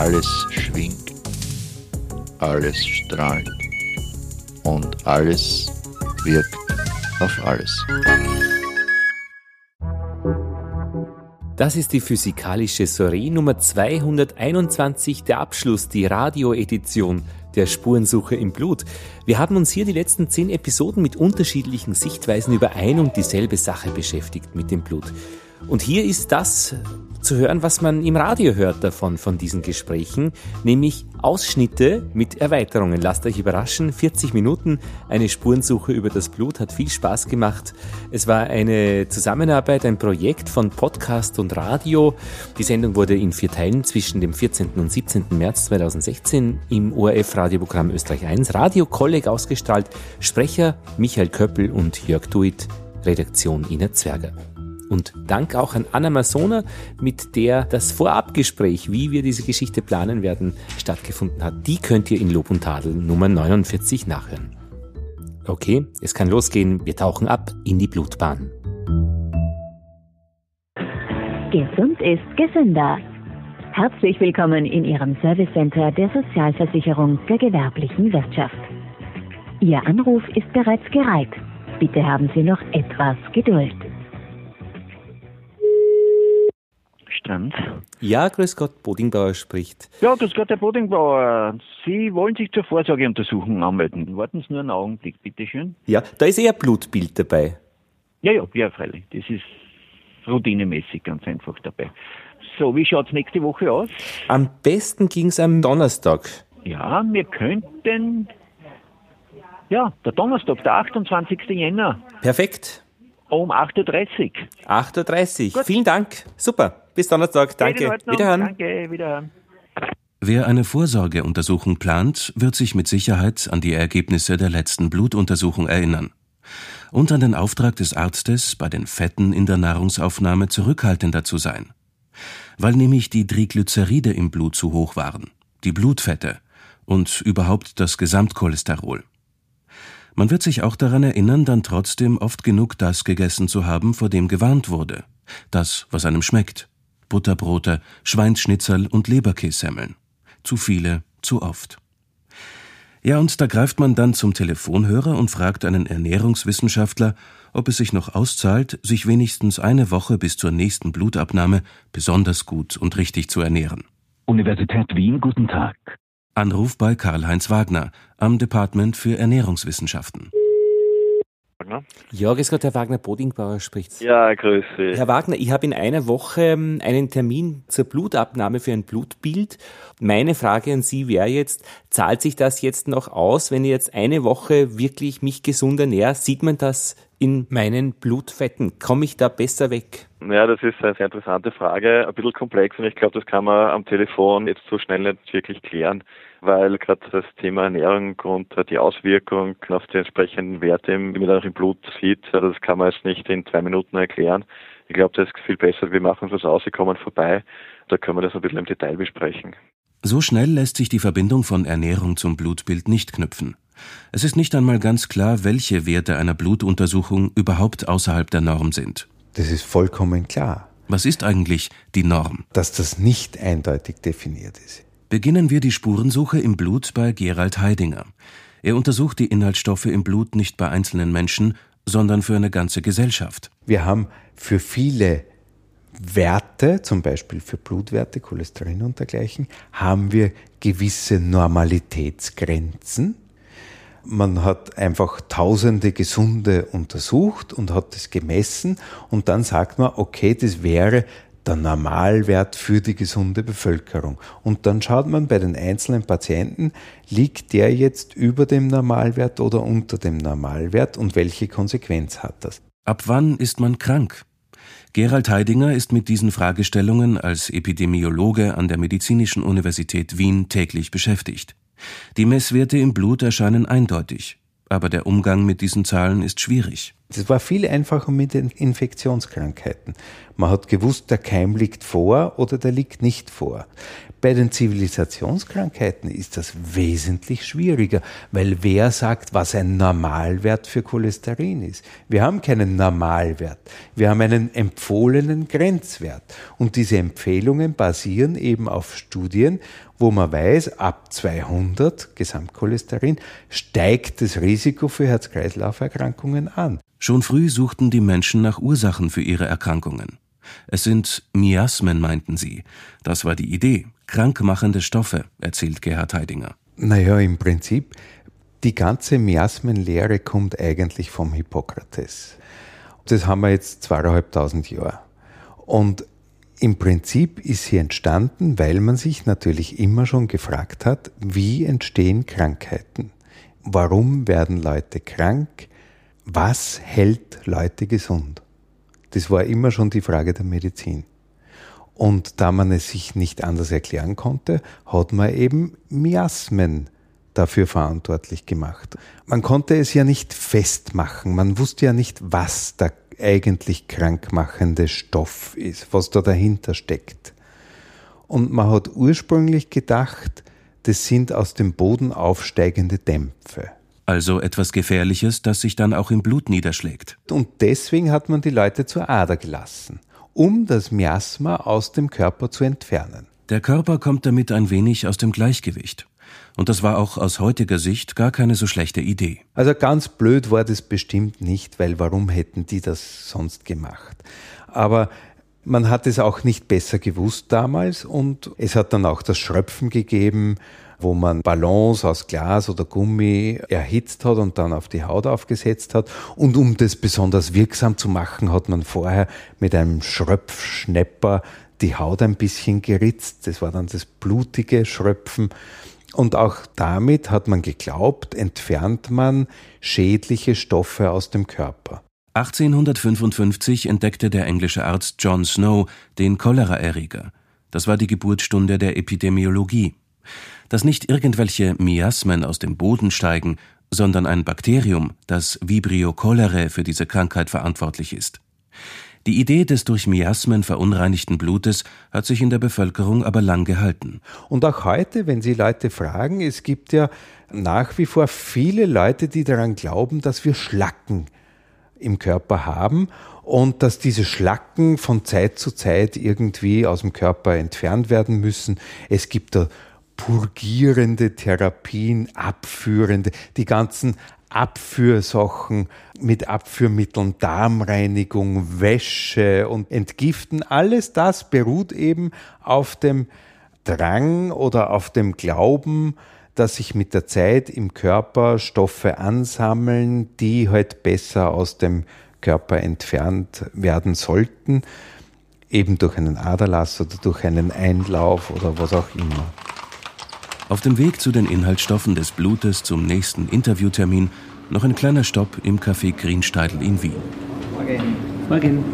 alles schwingt, alles strahlt und alles wirkt auf alles. Das ist die physikalische Soiree Nummer 221, der Abschluss, die Radioedition der Spurensuche im Blut. Wir haben uns hier die letzten zehn Episoden mit unterschiedlichen Sichtweisen über ein und dieselbe Sache beschäftigt mit dem Blut. Und hier ist das zu hören, was man im Radio hört davon, von diesen Gesprächen, nämlich Ausschnitte mit Erweiterungen. Lasst euch überraschen, 40 Minuten, eine Spurensuche über das Blut, hat viel Spaß gemacht. Es war eine Zusammenarbeit, ein Projekt von Podcast und Radio. Die Sendung wurde in vier Teilen zwischen dem 14. und 17. März 2016 im ORF-Radioprogramm Österreich 1 Radio Kolleg ausgestrahlt. Sprecher Michael Köppel und Jörg Duit, Redaktion Ina Zwerger. Und Dank auch an Anna Masona, mit der das Vorabgespräch, wie wir diese Geschichte planen werden, stattgefunden hat. Die könnt ihr in Lob und Tadel Nummer 49 nachhören. Okay, es kann losgehen. Wir tauchen ab in die Blutbahn. Gesund ist gesünder. Herzlich willkommen in Ihrem Service Center der Sozialversicherung der gewerblichen Wirtschaft. Ihr Anruf ist bereits gereiht. Bitte haben Sie noch etwas Geduld. Strand. Ja, grüß Gott, Bodingbauer spricht. Ja, grüß Gott, Herr Bodingbauer. Sie wollen sich zur Vorsorgeuntersuchung anmelden. Warten Sie nur einen Augenblick, bitteschön. Ja, da ist eher Blutbild dabei. Ja, ja, ja, freilich. Das ist routinemäßig ganz einfach dabei. So, wie schaut's nächste Woche aus? Am besten ging's am Donnerstag. Ja, wir könnten. Ja, der Donnerstag, der 28. Jänner, Perfekt. um 8.30 Uhr. 8.30 Uhr. Vielen Dank. Super. Bis Donnerstag. Danke. Wiederhören. Danke, wiederhören. Wer eine Vorsorgeuntersuchung plant, wird sich mit Sicherheit an die Ergebnisse der letzten Blutuntersuchung erinnern. Und an den Auftrag des Arztes, bei den Fetten in der Nahrungsaufnahme zurückhaltender zu sein. Weil nämlich die Triglyceride im Blut zu hoch waren, die Blutfette und überhaupt das Gesamtcholesterol. Man wird sich auch daran erinnern, dann trotzdem oft genug das gegessen zu haben, vor dem gewarnt wurde. Das, was einem schmeckt. Butterbrote, Schweinsschnitzel und Leberkässemmeln. Zu viele, zu oft. Ja, und da greift man dann zum Telefonhörer und fragt einen Ernährungswissenschaftler, ob es sich noch auszahlt, sich wenigstens eine Woche bis zur nächsten Blutabnahme besonders gut und richtig zu ernähren. Universität Wien, guten Tag. Anruf bei Karl-Heinz Wagner am Department für Ernährungswissenschaften. Ja, grüß Gott, Herr Wagner, Bodingbauer spricht. Ja, grüße. Herr Wagner, ich habe in einer Woche ähm, einen Termin zur Blutabnahme für ein Blutbild. Meine Frage an Sie wäre jetzt, zahlt sich das jetzt noch aus, wenn ich jetzt eine Woche wirklich mich gesund ernähre? Sieht man das in meinen Blutfetten? Komme ich da besser weg? Ja, das ist eine sehr interessante Frage, ein bisschen komplex und ich glaube, das kann man am Telefon jetzt so schnell nicht wirklich klären, weil gerade das Thema Ernährung und die Auswirkung auf die entsprechenden Werte, wie man dann auch im Blut sieht, das kann man jetzt nicht in zwei Minuten erklären. Ich glaube, das ist viel besser, wir machen es aus, Sie kommen vorbei, da können wir das ein bisschen im Detail besprechen. So schnell lässt sich die Verbindung von Ernährung zum Blutbild nicht knüpfen. Es ist nicht einmal ganz klar, welche Werte einer Blutuntersuchung überhaupt außerhalb der Norm sind. Das ist vollkommen klar, Was ist eigentlich die Norm? dass das nicht eindeutig definiert ist. Beginnen wir die Spurensuche im Blut bei Gerald Heidinger. Er untersucht die Inhaltsstoffe im Blut nicht bei einzelnen Menschen, sondern für eine ganze Gesellschaft. Wir haben für viele Werte, zum Beispiel für Blutwerte, Cholesterin und dergleichen, haben wir gewisse Normalitätsgrenzen. Man hat einfach tausende Gesunde untersucht und hat das gemessen und dann sagt man, okay, das wäre der Normalwert für die gesunde Bevölkerung. Und dann schaut man bei den einzelnen Patienten, liegt der jetzt über dem Normalwert oder unter dem Normalwert und welche Konsequenz hat das? Ab wann ist man krank? Gerald Heidinger ist mit diesen Fragestellungen als Epidemiologe an der Medizinischen Universität Wien täglich beschäftigt. Die Messwerte im Blut erscheinen eindeutig, aber der Umgang mit diesen Zahlen ist schwierig. Das war viel einfacher mit den Infektionskrankheiten. Man hat gewusst, der Keim liegt vor oder der liegt nicht vor. Bei den Zivilisationskrankheiten ist das wesentlich schwieriger, weil wer sagt, was ein Normalwert für Cholesterin ist? Wir haben keinen Normalwert. Wir haben einen empfohlenen Grenzwert. Und diese Empfehlungen basieren eben auf Studien, wo man weiß, ab 200 Gesamtcholesterin steigt das Risiko für Herz-Kreislauf-Erkrankungen an. Schon früh suchten die Menschen nach Ursachen für ihre Erkrankungen. Es sind Miasmen, meinten sie. Das war die Idee. Krankmachende Stoffe, erzählt Gerhard Heidinger. Naja, im Prinzip, die ganze Miasmenlehre kommt eigentlich vom Hippokrates. Das haben wir jetzt zweieinhalbtausend Jahre. Und im Prinzip ist sie entstanden, weil man sich natürlich immer schon gefragt hat, wie entstehen Krankheiten? Warum werden Leute krank? Was hält Leute gesund? Das war immer schon die Frage der Medizin. Und da man es sich nicht anders erklären konnte, hat man eben Miasmen dafür verantwortlich gemacht. Man konnte es ja nicht festmachen, man wusste ja nicht, was der eigentlich krankmachende Stoff ist, was da dahinter steckt. Und man hat ursprünglich gedacht, das sind aus dem Boden aufsteigende Dämpfe. Also etwas Gefährliches, das sich dann auch im Blut niederschlägt. Und deswegen hat man die Leute zur Ader gelassen, um das Miasma aus dem Körper zu entfernen. Der Körper kommt damit ein wenig aus dem Gleichgewicht. Und das war auch aus heutiger Sicht gar keine so schlechte Idee. Also ganz blöd war das bestimmt nicht, weil warum hätten die das sonst gemacht? Aber man hat es auch nicht besser gewusst damals und es hat dann auch das Schröpfen gegeben, wo man Ballons aus Glas oder Gummi erhitzt hat und dann auf die Haut aufgesetzt hat. Und um das besonders wirksam zu machen, hat man vorher mit einem Schröpfschnepper die Haut ein bisschen geritzt. Das war dann das blutige Schröpfen. Und auch damit hat man geglaubt, entfernt man schädliche Stoffe aus dem Körper. 1855 entdeckte der englische Arzt John Snow den Choleraerreger. Das war die Geburtsstunde der Epidemiologie. Dass nicht irgendwelche Miasmen aus dem Boden steigen, sondern ein Bakterium, das Vibrio cholerae, für diese Krankheit verantwortlich ist. Die Idee des durch Miasmen verunreinigten Blutes hat sich in der Bevölkerung aber lang gehalten. Und auch heute, wenn Sie Leute fragen, es gibt ja nach wie vor viele Leute, die daran glauben, dass wir Schlacken im Körper haben und dass diese Schlacken von Zeit zu Zeit irgendwie aus dem Körper entfernt werden müssen. Es gibt da purgierende Therapien, abführende, die ganzen Abführsachen mit Abführmitteln, Darmreinigung, Wäsche und Entgiften, alles das beruht eben auf dem Drang oder auf dem Glauben, dass sich mit der Zeit im Körper Stoffe ansammeln, die halt besser aus dem Körper entfernt werden sollten, eben durch einen Aderlass oder durch einen Einlauf oder was auch immer. Auf dem Weg zu den Inhaltsstoffen des Blutes zum nächsten Interviewtermin noch ein kleiner Stopp im Café Greensteidl in Wien. Morgen. Morgen.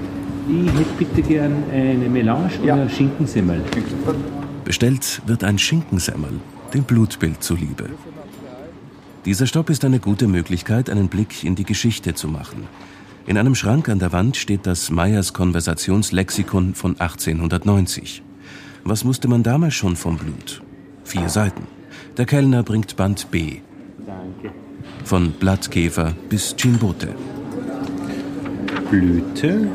Ich hätte bitte gern eine Melange ja. oder Schinkensemmel. Bestellt wird ein Schinkensemmel, dem Blutbild zuliebe. Dieser Stopp ist eine gute Möglichkeit, einen Blick in die Geschichte zu machen. In einem Schrank an der Wand steht das Meyers Konversationslexikon von 1890. Was wusste man damals schon vom Blut? Vier Seiten. Der Kellner bringt Band B. Danke. Von Blattkäfer bis Chimbote. Blüte,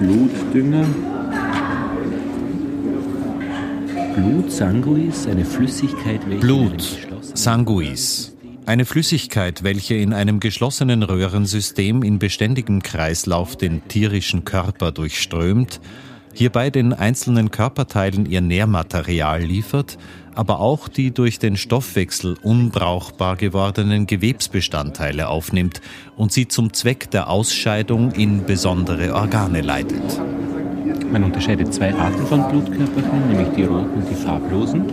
Blutdünger, Blut, Sanguis, eine Flüssigkeit, welche Blut, Sanguis, eine Flüssigkeit, welche in einem geschlossenen Röhrensystem in beständigem Kreislauf den tierischen Körper durchströmt hierbei den einzelnen Körperteilen ihr Nährmaterial liefert, aber auch die durch den Stoffwechsel unbrauchbar gewordenen Gewebsbestandteile aufnimmt und sie zum Zweck der Ausscheidung in besondere Organe leitet. Man unterscheidet zwei Arten von Blutkörperchen, nämlich die roten und die farblosen.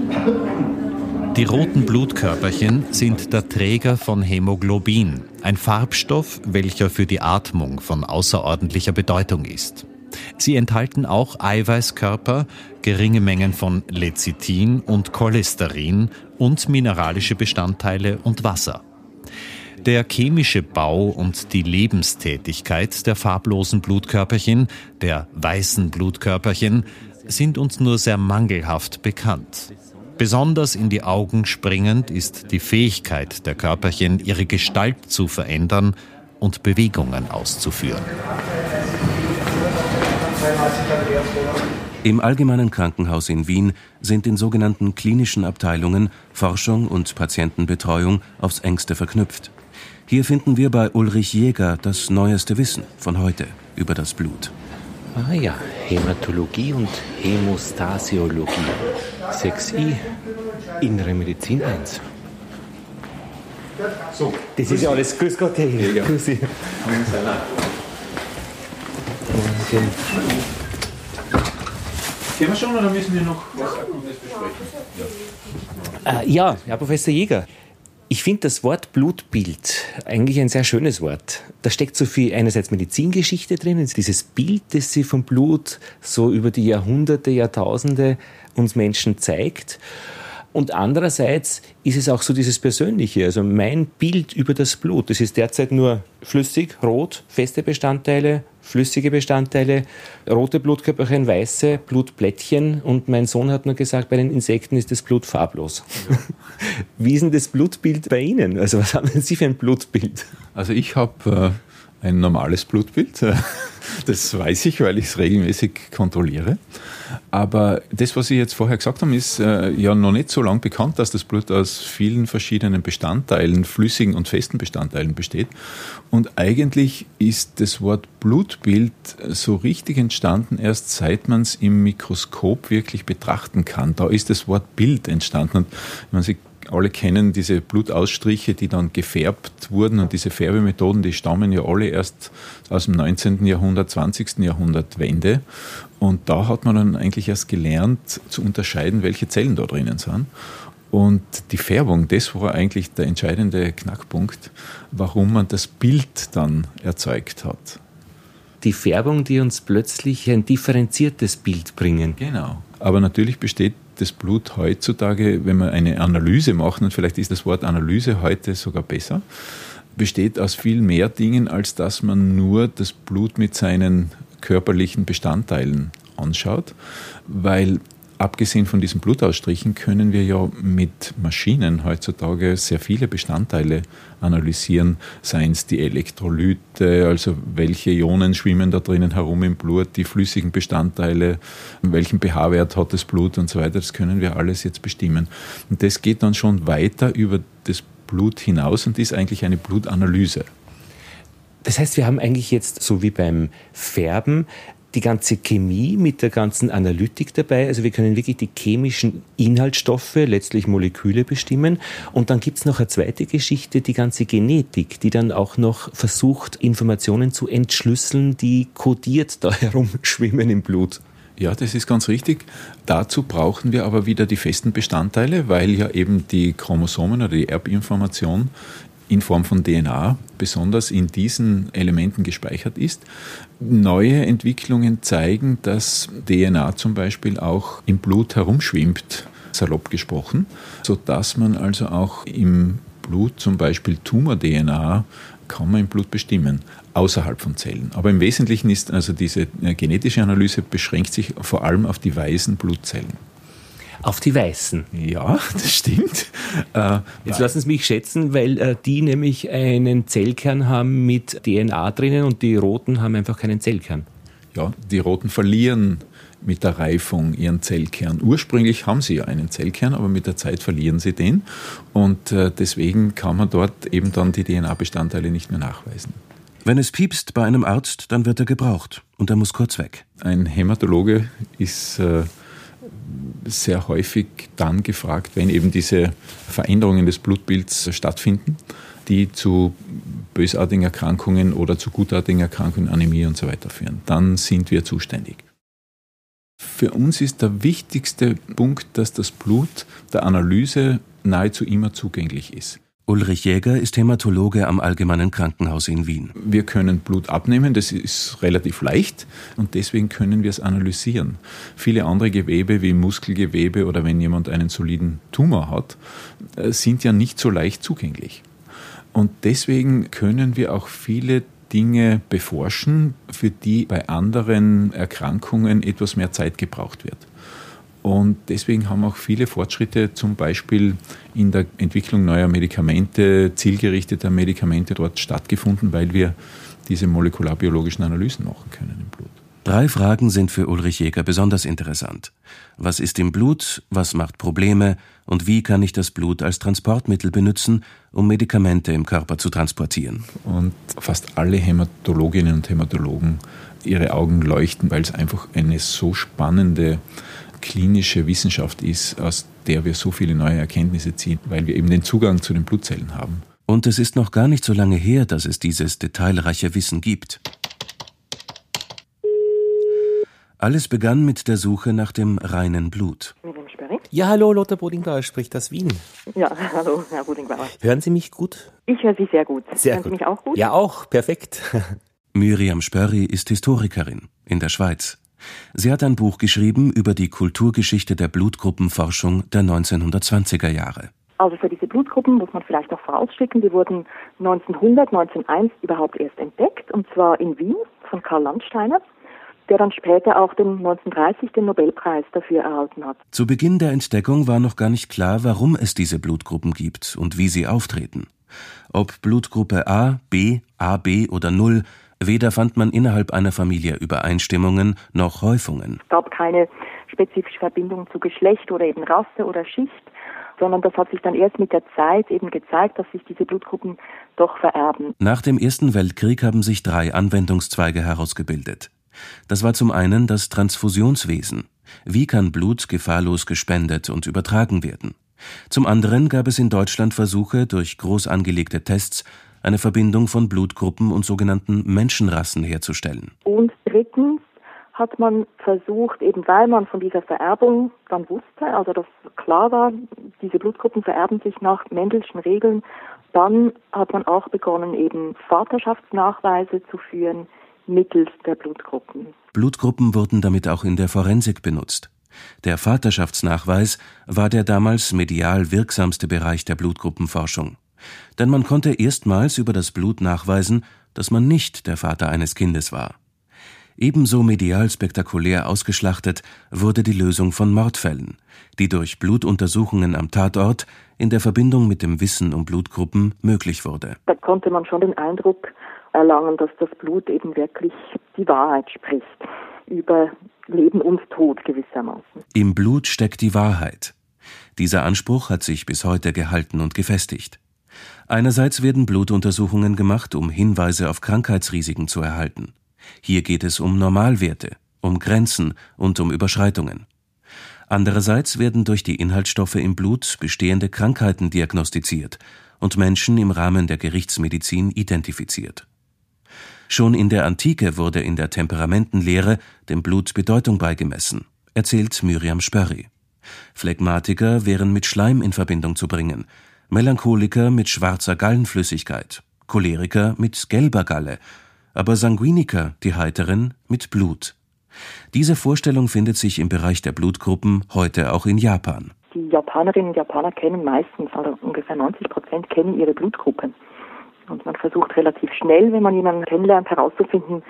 Die roten Blutkörperchen sind der Träger von Hämoglobin, ein Farbstoff, welcher für die Atmung von außerordentlicher Bedeutung ist. Sie enthalten auch Eiweißkörper, geringe Mengen von Lecithin und Cholesterin und mineralische Bestandteile und Wasser. Der chemische Bau und die Lebenstätigkeit der farblosen Blutkörperchen, der weißen Blutkörperchen, sind uns nur sehr mangelhaft bekannt. Besonders in die Augen springend ist die Fähigkeit der Körperchen, ihre Gestalt zu verändern und Bewegungen auszuführen. Im Allgemeinen Krankenhaus in Wien sind in sogenannten klinischen Abteilungen Forschung und Patientenbetreuung aufs engste verknüpft. Hier finden wir bei Ulrich Jäger das neueste Wissen von heute über das Blut. Ah ja, Hämatologie und Hämostasiologie. 6i, Innere Medizin 1. So. Das ist ja alles. Grüß Gott, Herr Jäger. Grüß Sie. Morgen. Können wir schon oder müssen wir noch was Akutes besprechen? Ja, äh, ja Herr Professor Jäger. Ich finde das Wort Blutbild eigentlich ein sehr schönes Wort. Da steckt so viel einerseits Medizingeschichte drin, dieses Bild, das sie vom Blut so über die Jahrhunderte, Jahrtausende uns Menschen zeigt. Und andererseits ist es auch so dieses Persönliche, also mein Bild über das Blut. Das ist derzeit nur flüssig, rot, feste Bestandteile, flüssige Bestandteile, rote Blutkörperchen, weiße Blutplättchen. Und mein Sohn hat nur gesagt, bei den Insekten ist das Blut farblos. Ja. Wie ist denn das Blutbild bei Ihnen? Also was haben Sie für ein Blutbild? Also ich habe äh, ein normales Blutbild. Das weiß ich, weil ich es regelmäßig kontrolliere. Aber das, was Sie jetzt vorher gesagt haben, ist äh, ja noch nicht so lange bekannt, dass das Blut aus vielen verschiedenen Bestandteilen, flüssigen und festen Bestandteilen besteht. Und eigentlich ist das Wort Blutbild so richtig entstanden, erst seit man es im Mikroskop wirklich betrachten kann. Da ist das Wort Bild entstanden. Und wenn man sich alle kennen diese Blutausstriche, die dann gefärbt wurden und diese Färbemethoden, die stammen ja alle erst aus dem 19. Jahrhundert, 20. Jahrhundert Wende. Und da hat man dann eigentlich erst gelernt zu unterscheiden, welche Zellen da drinnen sind. Und die Färbung, das war eigentlich der entscheidende Knackpunkt, warum man das Bild dann erzeugt hat. Die Färbung, die uns plötzlich ein differenziertes Bild bringen. Genau. Aber natürlich besteht das Blut heutzutage, wenn man eine Analyse macht, und vielleicht ist das Wort Analyse heute sogar besser, besteht aus viel mehr Dingen, als dass man nur das Blut mit seinen körperlichen Bestandteilen anschaut, weil abgesehen von diesen Blutausstrichen können wir ja mit Maschinen heutzutage sehr viele Bestandteile analysieren, seien es die Elektrolyte, also welche Ionen schwimmen da drinnen herum im Blut, die flüssigen Bestandteile, welchen pH-Wert hat das Blut und so weiter, das können wir alles jetzt bestimmen. Und das geht dann schon weiter über das Blut hinaus und ist eigentlich eine Blutanalyse. Das heißt, wir haben eigentlich jetzt, so wie beim Färben, die ganze Chemie mit der ganzen Analytik dabei. Also wir können wirklich die chemischen Inhaltsstoffe, letztlich Moleküle bestimmen. Und dann gibt es noch eine zweite Geschichte, die ganze Genetik, die dann auch noch versucht, Informationen zu entschlüsseln, die kodiert da herumschwimmen im Blut. Ja, das ist ganz richtig. Dazu brauchen wir aber wieder die festen Bestandteile, weil ja eben die Chromosomen oder die Erbinformation in Form von DNA besonders in diesen Elementen gespeichert ist. Neue Entwicklungen zeigen, dass DNA zum Beispiel auch im Blut herumschwimmt, salopp gesprochen, sodass man also auch im Blut zum Beispiel Tumor-DNA kann man im Blut bestimmen, außerhalb von Zellen. Aber im Wesentlichen ist also diese äh, genetische Analyse beschränkt sich vor allem auf die weißen Blutzellen. Auf die Weißen. Ja, das stimmt. Äh, Jetzt lassen Sie mich schätzen, weil äh, die nämlich einen Zellkern haben mit DNA drinnen und die Roten haben einfach keinen Zellkern. Ja, die Roten verlieren mit der Reifung ihren Zellkern. Ursprünglich haben sie ja einen Zellkern, aber mit der Zeit verlieren sie den und äh, deswegen kann man dort eben dann die DNA-Bestandteile nicht mehr nachweisen. Wenn es piepst bei einem Arzt, dann wird er gebraucht und er muss kurz weg. Ein Hämatologe ist äh, sehr häufig dann gefragt, wenn eben diese Veränderungen des Blutbilds stattfinden, die zu bösartigen Erkrankungen oder zu gutartigen Erkrankungen, Anämie und so weiter führen. Dann sind wir zuständig. Für uns ist der wichtigste Punkt, dass das Blut der Analyse nahezu immer zugänglich ist. Ulrich Jäger ist Hämatologe am Allgemeinen Krankenhaus in Wien. Wir können Blut abnehmen, das ist relativ leicht und deswegen können wir es analysieren. Viele andere Gewebe wie Muskelgewebe oder wenn jemand einen soliden Tumor hat, äh, sind ja nicht so leicht zugänglich. Und deswegen können wir auch viele Dinge beforschen, für die bei anderen Erkrankungen etwas mehr Zeit gebraucht wird. Und deswegen haben auch viele Fortschritte zum Beispiel in der Entwicklung neuer Medikamente, zielgerichteter Medikamente dort stattgefunden, weil wir diese molekularbiologischen Analysen machen können im Blut. Drei Fragen sind für Ulrich Jäger besonders interessant. Was ist im Blut, was macht Probleme und wie kann ich das Blut als Transportmittel benutzen, um Medikamente im Körper zu transportieren? Und fast alle Hämatologinnen und Hämatologen, ihre Augen leuchten, weil es einfach eine so spannende klinische Wissenschaft ist, aus der wir so viele neue Erkenntnisse ziehen, weil wir eben den Zugang zu den Blutzellen haben. Und es ist noch gar nicht so lange her, dass es dieses detailreiche Wissen gibt. Alles begann mit der Suche nach dem reinen Blut. Ja, hallo, Lothar Bodingbauer spricht aus Wien. Ja, hallo, Herr Bodingbauer. Hören Sie mich gut? Ich höre Sie sehr gut. Sehr Hören gut. Sie mich auch gut? Ja, auch, perfekt. Miriam Spörri ist Historikerin in der Schweiz. Sie hat ein Buch geschrieben über die Kulturgeschichte der Blutgruppenforschung der 1920er Jahre. Also für diese Blutgruppen muss man vielleicht noch vorausschicken, die wurden 1900, 1901 überhaupt erst entdeckt, und zwar in Wien von Karl Landsteiner, der dann später auch den 1930 den Nobelpreis dafür erhalten hat. Zu Beginn der Entdeckung war noch gar nicht klar, warum es diese Blutgruppen gibt und wie sie auftreten. Ob Blutgruppe A, B, AB oder Null, weder fand man innerhalb einer Familie Übereinstimmungen noch Häufungen. Es gab keine spezifische Verbindung zu Geschlecht oder eben Rasse oder Schicht, sondern das hat sich dann erst mit der Zeit eben gezeigt, dass sich diese Blutgruppen doch vererben. Nach dem Ersten Weltkrieg haben sich drei Anwendungszweige herausgebildet. Das war zum einen das Transfusionswesen. Wie kann Blut gefahrlos gespendet und übertragen werden? Zum anderen gab es in Deutschland Versuche, durch groß angelegte Tests eine Verbindung von Blutgruppen und sogenannten Menschenrassen herzustellen. Und drittens hat man versucht, eben weil man von dieser Vererbung dann wusste, also dass klar war, diese Blutgruppen vererben sich nach Mendelschen Regeln, dann hat man auch begonnen, eben Vaterschaftsnachweise zu führen mittels der Blutgruppen. Blutgruppen wurden damit auch in der Forensik benutzt. Der Vaterschaftsnachweis war der damals medial wirksamste Bereich der Blutgruppenforschung. Denn man konnte erstmals über das Blut nachweisen, dass man nicht der Vater eines Kindes war. Ebenso medial spektakulär ausgeschlachtet wurde die Lösung von Mordfällen, die durch Blutuntersuchungen am Tatort in der Verbindung mit dem Wissen um Blutgruppen möglich wurde. Da konnte man schon den Eindruck erlangen, dass das Blut eben wirklich die Wahrheit spricht über Leben und Tod gewissermaßen. Im Blut steckt die Wahrheit. Dieser Anspruch hat sich bis heute gehalten und gefestigt. Einerseits werden Blutuntersuchungen gemacht, um Hinweise auf Krankheitsrisiken zu erhalten. Hier geht es um Normalwerte, um Grenzen und um Überschreitungen. Andererseits werden durch die Inhaltsstoffe im Blut bestehende Krankheiten diagnostiziert und Menschen im Rahmen der Gerichtsmedizin identifiziert. Schon in der Antike wurde in der Temperamentenlehre dem Blut Bedeutung beigemessen, erzählt Miriam Spörri. Phlegmatiker wären mit Schleim in Verbindung zu bringen, Melancholiker mit schwarzer Gallenflüssigkeit, Choleriker mit gelber Galle, aber Sanguiniker, die Heiteren, mit Blut. Diese Vorstellung findet sich im Bereich der Blutgruppen heute auch in Japan. Die Japanerinnen und Japaner kennen meistens, also ungefähr 90 Prozent kennen ihre Blutgruppe. Und man versucht relativ schnell, wenn man jemanden kennenlernt, herauszufinden,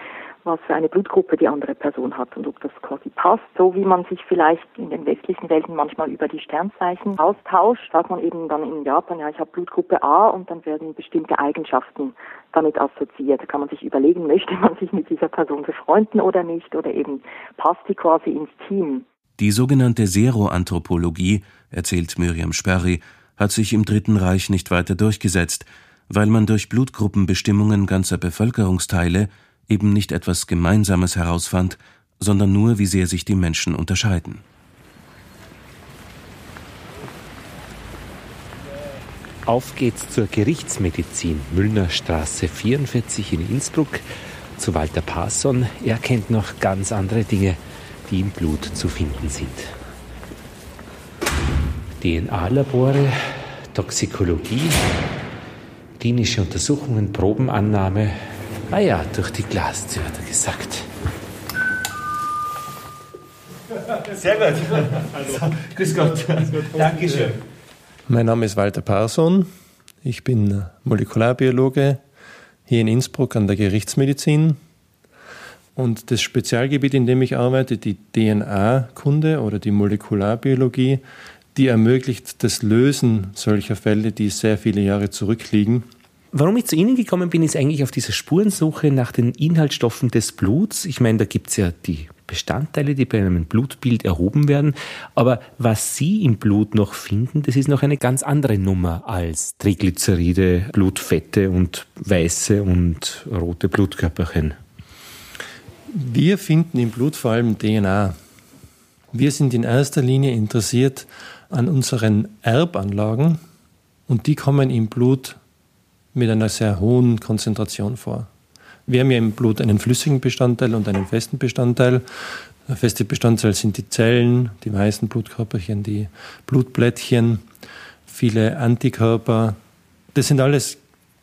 was für eine Blutgruppe die andere Person hat und ob das quasi passt. So wie man sich vielleicht in den westlichen Welten manchmal über die Sternzeichen austauscht, sagt man eben dann in Japan, ja, ich habe Blutgruppe A und dann werden bestimmte Eigenschaften damit assoziiert. Da kann man sich überlegen, möchte man sich mit dieser Person befreunden oder nicht oder eben passt die quasi ins Team. Die sogenannte Seroanthropologie, erzählt Miriam Sperry, hat sich im Dritten Reich nicht weiter durchgesetzt, weil man durch Blutgruppenbestimmungen ganzer Bevölkerungsteile eben nicht etwas Gemeinsames herausfand, sondern nur, wie sehr sich die Menschen unterscheiden. Auf geht's zur Gerichtsmedizin, Müllner Straße 44 in Innsbruck, zu Walter Parson. Er kennt noch ganz andere Dinge, die im Blut zu finden sind. DNA-Labore, Toxikologie, klinische Untersuchungen, Probenannahme. Ah ja, durch die Glastür hat er gesagt. Sehr gut. Also, grüß Gott. Dankeschön. Mein Name ist Walter Parson. Ich bin Molekularbiologe hier in Innsbruck an der Gerichtsmedizin. Und das Spezialgebiet, in dem ich arbeite, die DNA-Kunde oder die Molekularbiologie, die ermöglicht das Lösen solcher Fälle, die sehr viele Jahre zurückliegen. Warum ich zu Ihnen gekommen bin, ist eigentlich auf dieser Spurensuche nach den Inhaltsstoffen des Bluts. Ich meine, da gibt es ja die Bestandteile, die bei einem Blutbild erhoben werden. Aber was Sie im Blut noch finden, das ist noch eine ganz andere Nummer als Triglyceride, Blutfette und weiße und rote Blutkörperchen. Wir finden im Blut vor allem DNA. Wir sind in erster Linie interessiert an unseren Erbanlagen und die kommen im Blut mit einer sehr hohen Konzentration vor. Wir haben ja im Blut einen flüssigen Bestandteil und einen festen Bestandteil. Der feste Bestandteil sind die Zellen, die weißen Blutkörperchen, die Blutblättchen, viele Antikörper. Das sind alles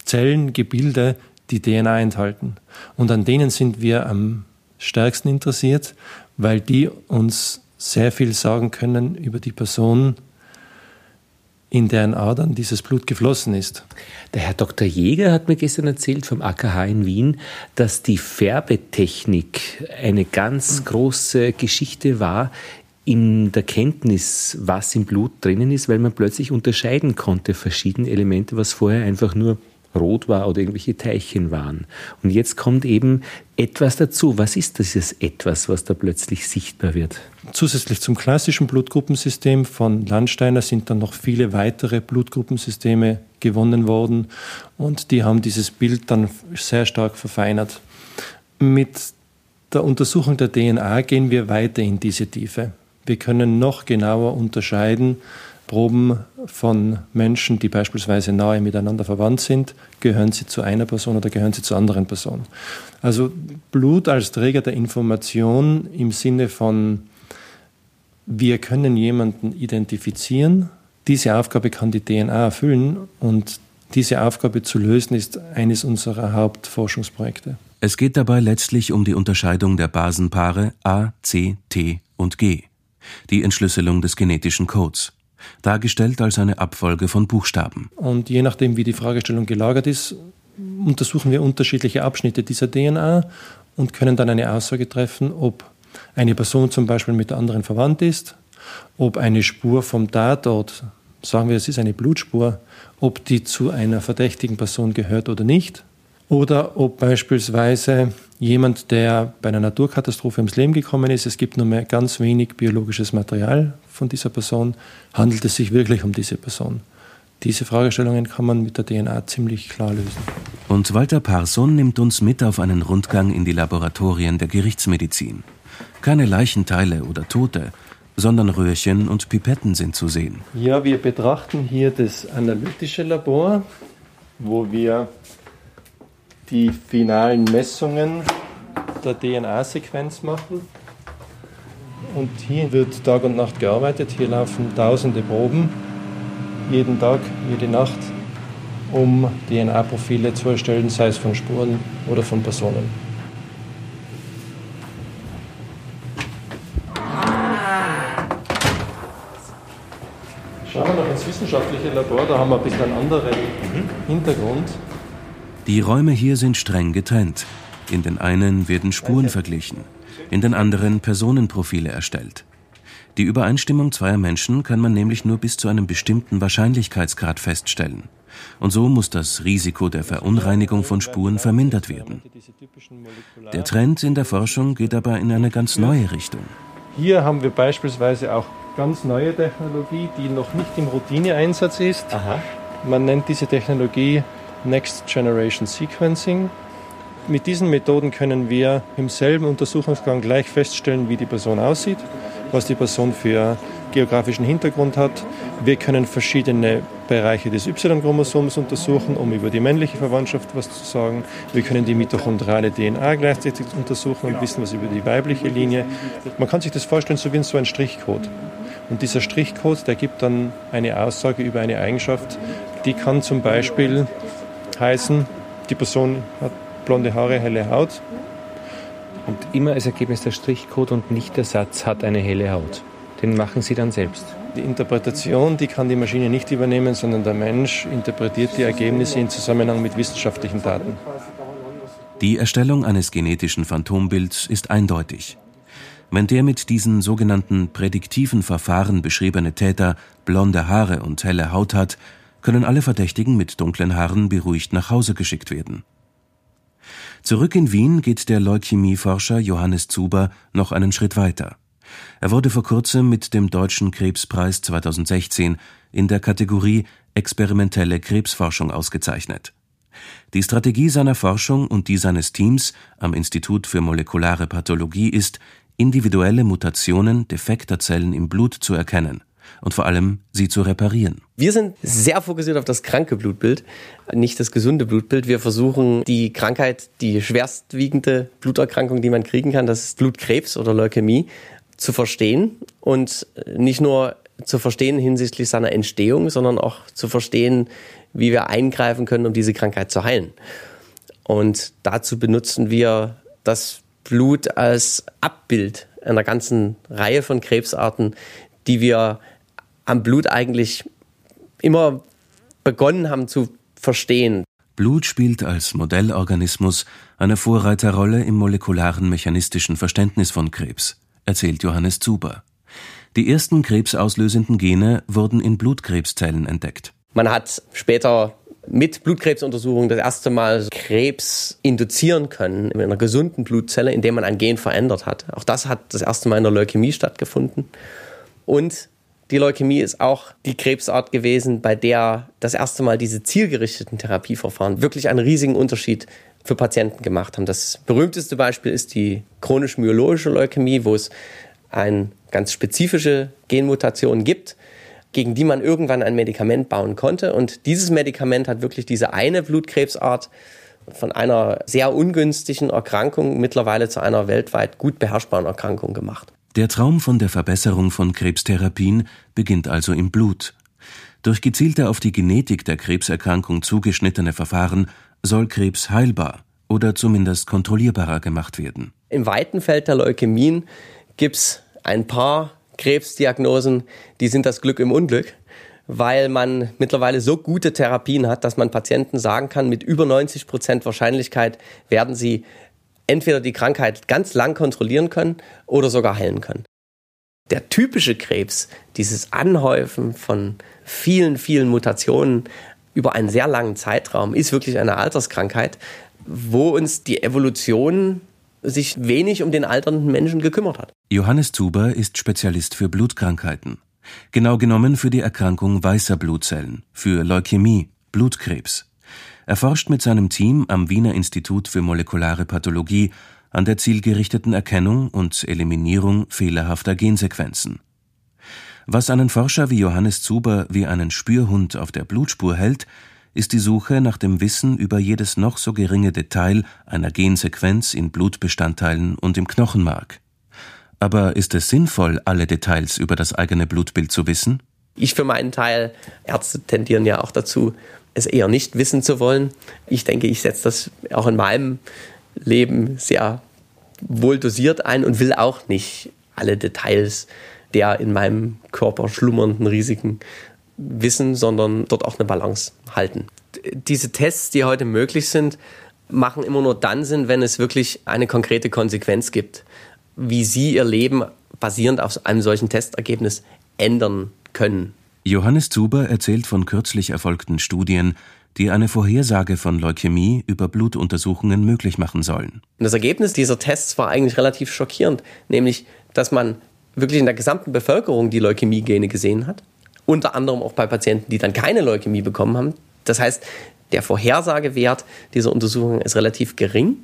Zellengebilde, die DNA enthalten. Und an denen sind wir am stärksten interessiert, weil die uns sehr viel sagen können über die Person, in deren Adern dieses Blut geflossen ist. Der Herr Dr. Jäger hat mir gestern erzählt vom AKH in Wien, dass die Färbetechnik eine ganz große Geschichte war in der Kenntnis, was im Blut drinnen ist, weil man plötzlich unterscheiden konnte verschiedene Elemente, was vorher einfach nur rot war oder irgendwelche Teilchen waren. Und jetzt kommt eben etwas dazu. Was ist dieses etwas, was da plötzlich sichtbar wird? Zusätzlich zum klassischen Blutgruppensystem von Landsteiner sind dann noch viele weitere Blutgruppensysteme gewonnen worden und die haben dieses Bild dann sehr stark verfeinert. Mit der Untersuchung der DNA gehen wir weiter in diese Tiefe. Wir können noch genauer unterscheiden, Proben von Menschen, die beispielsweise nahe miteinander verwandt sind, gehören sie zu einer Person oder gehören sie zu anderen Personen. Also Blut als Träger der Information im Sinne von, wir können jemanden identifizieren, diese Aufgabe kann die DNA erfüllen und diese Aufgabe zu lösen ist eines unserer Hauptforschungsprojekte. Es geht dabei letztlich um die Unterscheidung der Basenpaare A, C, T und G, die Entschlüsselung des genetischen Codes dargestellt als eine Abfolge von Buchstaben. Und je nachdem, wie die Fragestellung gelagert ist, untersuchen wir unterschiedliche Abschnitte dieser DNA und können dann eine Aussage treffen, ob eine Person zum Beispiel mit der anderen verwandt ist, ob eine Spur vom Tatort, sagen wir, es ist eine Blutspur, ob die zu einer verdächtigen Person gehört oder nicht, oder ob beispielsweise jemand, der bei einer Naturkatastrophe ums Leben gekommen ist, es gibt nur mehr ganz wenig biologisches Material von dieser Person, handelt es sich wirklich um diese Person? Diese Fragestellungen kann man mit der DNA ziemlich klar lösen. Und Walter Parson nimmt uns mit auf einen Rundgang in die Laboratorien der Gerichtsmedizin. Keine Leichenteile oder Tote, sondern Röhrchen und Pipetten sind zu sehen. Ja, wir betrachten hier das analytische Labor, wo wir die finalen Messungen der DNA-Sequenz machen. Und hier wird Tag und Nacht gearbeitet. Hier laufen tausende Proben, jeden Tag, jede Nacht, um DNA-Profile zu erstellen, sei es von Spuren oder von Personen. Schauen wir noch ins wissenschaftliche Labor, da haben wir ein bisschen einen anderen Hintergrund. Die Räume hier sind streng getrennt. In den einen werden Spuren verglichen, in den anderen Personenprofile erstellt. Die Übereinstimmung zweier Menschen kann man nämlich nur bis zu einem bestimmten Wahrscheinlichkeitsgrad feststellen. Und so muss das Risiko der Verunreinigung von Spuren vermindert werden. Der Trend in der Forschung geht aber in eine ganz neue Richtung. Hier haben wir beispielsweise auch ganz neue Technologie, die noch nicht im Routineeinsatz ist. Aha. Man nennt diese Technologie Next Generation Sequencing. Mit diesen Methoden können wir im selben Untersuchungsgang gleich feststellen, wie die Person aussieht, was die Person für geografischen Hintergrund hat. Wir können verschiedene Bereiche des Y-Chromosoms untersuchen, um über die männliche Verwandtschaft was zu sagen. Wir können die mitochondriale DNA gleichzeitig untersuchen und wissen was über die weibliche Linie. Man kann sich das vorstellen, so wie so ein Strichcode. Und dieser Strichcode, der gibt dann eine Aussage über eine Eigenschaft, die kann zum Beispiel heißen, die Person hat blonde Haare, helle Haut. Und immer als Ergebnis der Strichcode und nicht der Satz hat eine helle Haut. Den machen Sie dann selbst. Die Interpretation, die kann die Maschine nicht übernehmen, sondern der Mensch interpretiert die Ergebnisse in Zusammenhang mit wissenschaftlichen Daten. Die Erstellung eines genetischen Phantombilds ist eindeutig. Wenn der mit diesen sogenannten prädiktiven Verfahren beschriebene Täter blonde Haare und helle Haut hat, können alle Verdächtigen mit dunklen Haaren beruhigt nach Hause geschickt werden. Zurück in Wien geht der Leukämieforscher Johannes Zuber noch einen Schritt weiter. Er wurde vor kurzem mit dem Deutschen Krebspreis 2016 in der Kategorie Experimentelle Krebsforschung ausgezeichnet. Die Strategie seiner Forschung und die seines Teams am Institut für molekulare Pathologie ist, individuelle Mutationen defekter Zellen im Blut zu erkennen und vor allem sie zu reparieren. Wir sind sehr fokussiert auf das kranke Blutbild, nicht das gesunde Blutbild. Wir versuchen die Krankheit, die schwerstwiegende Bluterkrankung, die man kriegen kann, das ist Blutkrebs oder Leukämie, zu verstehen und nicht nur zu verstehen hinsichtlich seiner Entstehung, sondern auch zu verstehen, wie wir eingreifen können, um diese Krankheit zu heilen. Und dazu benutzen wir das Blut als Abbild einer ganzen Reihe von Krebsarten, die wir am Blut eigentlich immer begonnen haben zu verstehen. Blut spielt als Modellorganismus eine Vorreiterrolle im molekularen mechanistischen Verständnis von Krebs, erzählt Johannes Zuber. Die ersten krebsauslösenden Gene wurden in Blutkrebszellen entdeckt. Man hat später mit Blutkrebsuntersuchungen das erste Mal Krebs induzieren können in einer gesunden Blutzelle, indem man ein Gen verändert hat. Auch das hat das erste Mal in der Leukämie stattgefunden. Und die Leukämie ist auch die Krebsart gewesen, bei der das erste Mal diese zielgerichteten Therapieverfahren wirklich einen riesigen Unterschied für Patienten gemacht haben. Das berühmteste Beispiel ist die chronisch-myologische Leukämie, wo es eine ganz spezifische Genmutation gibt, gegen die man irgendwann ein Medikament bauen konnte. Und dieses Medikament hat wirklich diese eine Blutkrebsart von einer sehr ungünstigen Erkrankung mittlerweile zu einer weltweit gut beherrschbaren Erkrankung gemacht. Der Traum von der Verbesserung von Krebstherapien beginnt also im Blut. Durch gezielte auf die Genetik der Krebserkrankung zugeschnittene Verfahren soll Krebs heilbar oder zumindest kontrollierbarer gemacht werden. Im weiten Feld der Leukämien gibt es ein paar Krebsdiagnosen, die sind das Glück im Unglück, weil man mittlerweile so gute Therapien hat, dass man Patienten sagen kann, mit über 90 Prozent Wahrscheinlichkeit werden sie entweder die Krankheit ganz lang kontrollieren können oder sogar heilen können. Der typische Krebs, dieses Anhäufen von vielen, vielen Mutationen über einen sehr langen Zeitraum, ist wirklich eine Alterskrankheit, wo uns die Evolution sich wenig um den alternden Menschen gekümmert hat. Johannes Zuber ist Spezialist für Blutkrankheiten. Genau genommen für die Erkrankung weißer Blutzellen, für Leukämie, Blutkrebs. Er forscht mit seinem Team am Wiener Institut für molekulare Pathologie an der zielgerichteten Erkennung und Eliminierung fehlerhafter Gensequenzen. Was einen Forscher wie Johannes Zuber wie einen Spürhund auf der Blutspur hält, ist die Suche nach dem Wissen über jedes noch so geringe Detail einer Gensequenz in Blutbestandteilen und im Knochenmark. Aber ist es sinnvoll, alle Details über das eigene Blutbild zu wissen? Ich für meinen Teil, Ärzte tendieren ja auch dazu, es eher nicht wissen zu wollen. Ich denke, ich setze das auch in meinem Leben sehr wohl dosiert ein und will auch nicht alle Details der in meinem Körper schlummernden Risiken wissen, sondern dort auch eine Balance halten. Diese Tests, die heute möglich sind, machen immer nur dann Sinn, wenn es wirklich eine konkrete Konsequenz gibt, wie Sie Ihr Leben basierend auf einem solchen Testergebnis ändern können. Johannes Zuber erzählt von kürzlich erfolgten Studien, die eine Vorhersage von Leukämie über Blutuntersuchungen möglich machen sollen. Das Ergebnis dieser Tests war eigentlich relativ schockierend, nämlich dass man wirklich in der gesamten Bevölkerung die Leukämie-Gene gesehen hat unter anderem auch bei Patienten, die dann keine Leukämie bekommen haben. Das heißt, der Vorhersagewert dieser Untersuchung ist relativ gering.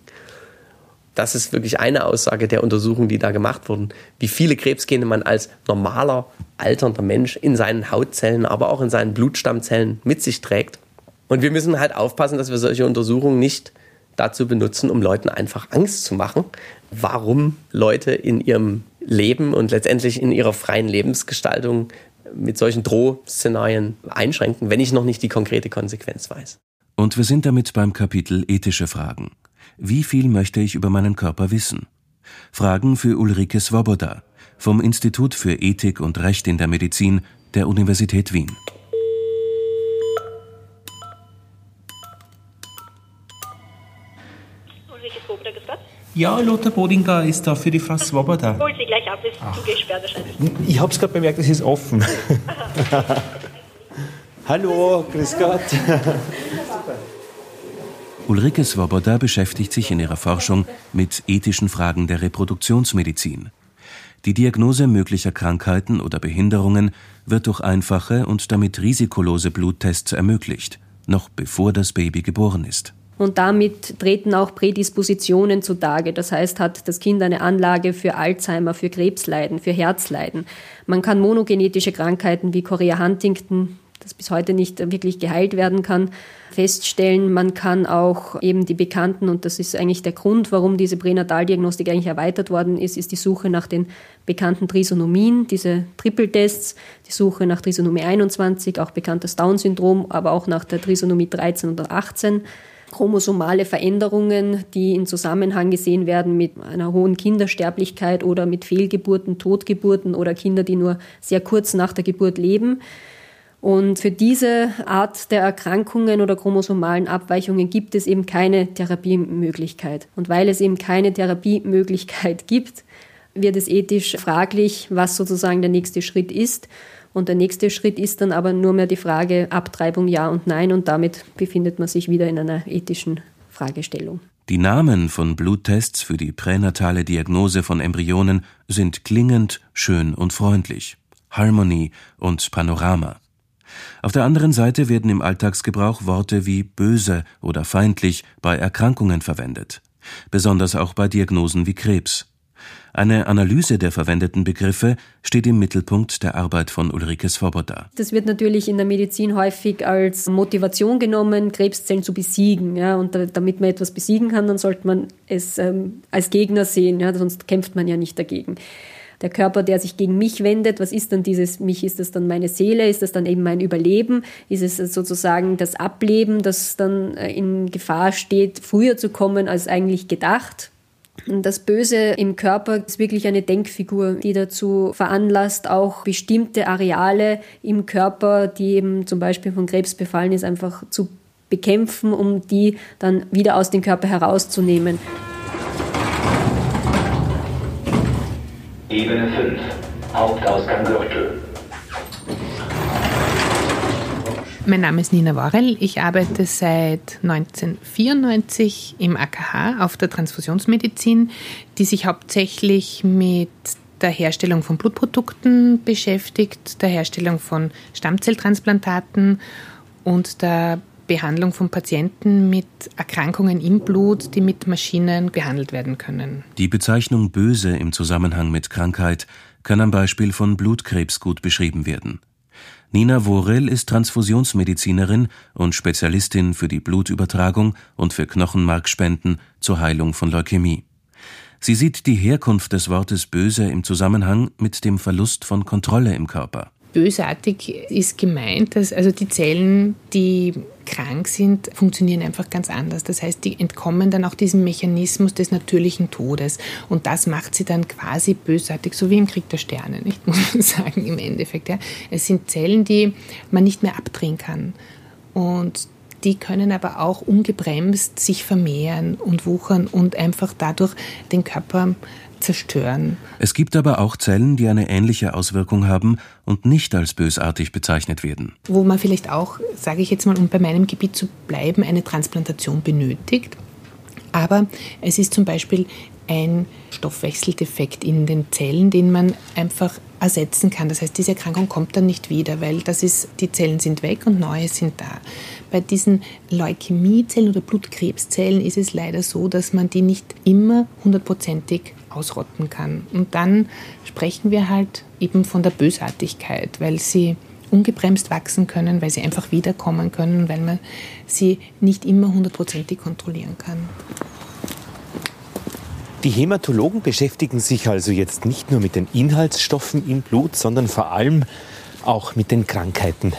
Das ist wirklich eine Aussage der Untersuchungen, die da gemacht wurden, wie viele Krebsgene man als normaler, alternder Mensch in seinen Hautzellen, aber auch in seinen Blutstammzellen mit sich trägt. Und wir müssen halt aufpassen, dass wir solche Untersuchungen nicht dazu benutzen, um Leuten einfach Angst zu machen, warum Leute in ihrem Leben und letztendlich in ihrer freien Lebensgestaltung mit solchen Drohszenarien einschränken, wenn ich noch nicht die konkrete Konsequenz weiß. Und wir sind damit beim Kapitel ethische Fragen. Wie viel möchte ich über meinen Körper wissen? Fragen für Ulrike Svoboda vom Institut für Ethik und Recht in der Medizin der Universität Wien. Ja, Lothar Bodinger ist da für die Frau Swoboda. Hol sie gleich ab, ist zugesperrt wahrscheinlich. Ich habe es gerade bemerkt, es ist offen. Hallo, grüß Gott. Ulrike Swoboda beschäftigt sich in ihrer Forschung mit ethischen Fragen der Reproduktionsmedizin. Die Diagnose möglicher Krankheiten oder Behinderungen wird durch einfache und damit risikolose Bluttests ermöglicht, noch bevor das Baby geboren ist. Und damit treten auch Prädispositionen zutage. Das heißt, hat das Kind eine Anlage für Alzheimer, für Krebsleiden, für Herzleiden. Man kann monogenetische Krankheiten wie Chorea Huntington, das bis heute nicht wirklich geheilt werden kann, feststellen. Man kann auch eben die bekannten, und das ist eigentlich der Grund, warum diese Pränataldiagnostik eigentlich erweitert worden ist, ist die Suche nach den bekannten Trisonomien, diese Triple-Tests, die Suche nach Trisonomie 21, auch bekanntes Down-Syndrom, aber auch nach der Trisonomie 13 oder 18 chromosomale Veränderungen, die in Zusammenhang gesehen werden mit einer hohen Kindersterblichkeit oder mit Fehlgeburten, Totgeburten oder Kinder, die nur sehr kurz nach der Geburt leben. Und für diese Art der Erkrankungen oder chromosomalen Abweichungen gibt es eben keine Therapiemöglichkeit. Und weil es eben keine Therapiemöglichkeit gibt, wird es ethisch fraglich, was sozusagen der nächste Schritt ist. Und der nächste Schritt ist dann aber nur mehr die Frage Abtreibung ja und nein und damit befindet man sich wieder in einer ethischen Fragestellung. Die Namen von Bluttests für die pränatale Diagnose von Embryonen sind klingend, schön und freundlich. Harmony und Panorama. Auf der anderen Seite werden im Alltagsgebrauch Worte wie böse oder feindlich bei Erkrankungen verwendet, besonders auch bei Diagnosen wie Krebs. Eine Analyse der verwendeten Begriffe steht im Mittelpunkt der Arbeit von Ulrike Svoboda. Das wird natürlich in der Medizin häufig als Motivation genommen, Krebszellen zu besiegen. Ja, und damit man etwas besiegen kann, dann sollte man es ähm, als Gegner sehen, ja, sonst kämpft man ja nicht dagegen der Körper, der sich gegen mich wendet, was ist dann dieses mich? Ist das dann meine Seele? Ist das dann eben mein Überleben? Ist es sozusagen das Ableben, das dann äh, in Gefahr steht, früher zu kommen als eigentlich gedacht? Das Böse im Körper ist wirklich eine Denkfigur, die dazu veranlasst, auch bestimmte Areale im Körper, die eben zum Beispiel von Krebs befallen ist, einfach zu bekämpfen, um die dann wieder aus dem Körper herauszunehmen. Ebene 5, Hauptausgang Gürtel. Mein Name ist Nina Worrell. Ich arbeite seit 1994 im AKH auf der Transfusionsmedizin, die sich hauptsächlich mit der Herstellung von Blutprodukten beschäftigt, der Herstellung von Stammzelltransplantaten und der Behandlung von Patienten mit Erkrankungen im Blut, die mit Maschinen behandelt werden können. Die Bezeichnung böse im Zusammenhang mit Krankheit kann am Beispiel von Blutkrebs gut beschrieben werden. Nina Worel ist Transfusionsmedizinerin und Spezialistin für die Blutübertragung und für Knochenmarkspenden zur Heilung von Leukämie. Sie sieht die Herkunft des Wortes böse im Zusammenhang mit dem Verlust von Kontrolle im Körper. Bösartig ist gemeint, dass also die Zellen, die krank sind, funktionieren einfach ganz anders. Das heißt, die entkommen dann auch diesem Mechanismus des natürlichen Todes. Und das macht sie dann quasi bösartig, so wie im Krieg der Sterne, nicht? muss man sagen, im Endeffekt. Ja. Es sind Zellen, die man nicht mehr abdrehen kann. Und die können aber auch ungebremst sich vermehren und wuchern und einfach dadurch den Körper zerstören. Es gibt aber auch Zellen, die eine ähnliche Auswirkung haben und nicht als bösartig bezeichnet werden. Wo man vielleicht auch, sage ich jetzt mal, um bei meinem Gebiet zu bleiben, eine Transplantation benötigt. Aber es ist zum Beispiel ein Stoffwechseldefekt in den Zellen, den man einfach ersetzen kann. Das heißt, diese Erkrankung kommt dann nicht wieder, weil das ist, die Zellen sind weg und neue sind da. Bei diesen Leukämiezellen oder Blutkrebszellen ist es leider so, dass man die nicht immer hundertprozentig ausrotten kann. Und dann sprechen wir halt eben von der Bösartigkeit, weil sie ungebremst wachsen können, weil sie einfach wiederkommen können, weil man sie nicht immer hundertprozentig kontrollieren kann. Die Hämatologen beschäftigen sich also jetzt nicht nur mit den Inhaltsstoffen im Blut, sondern vor allem auch mit den Krankheiten.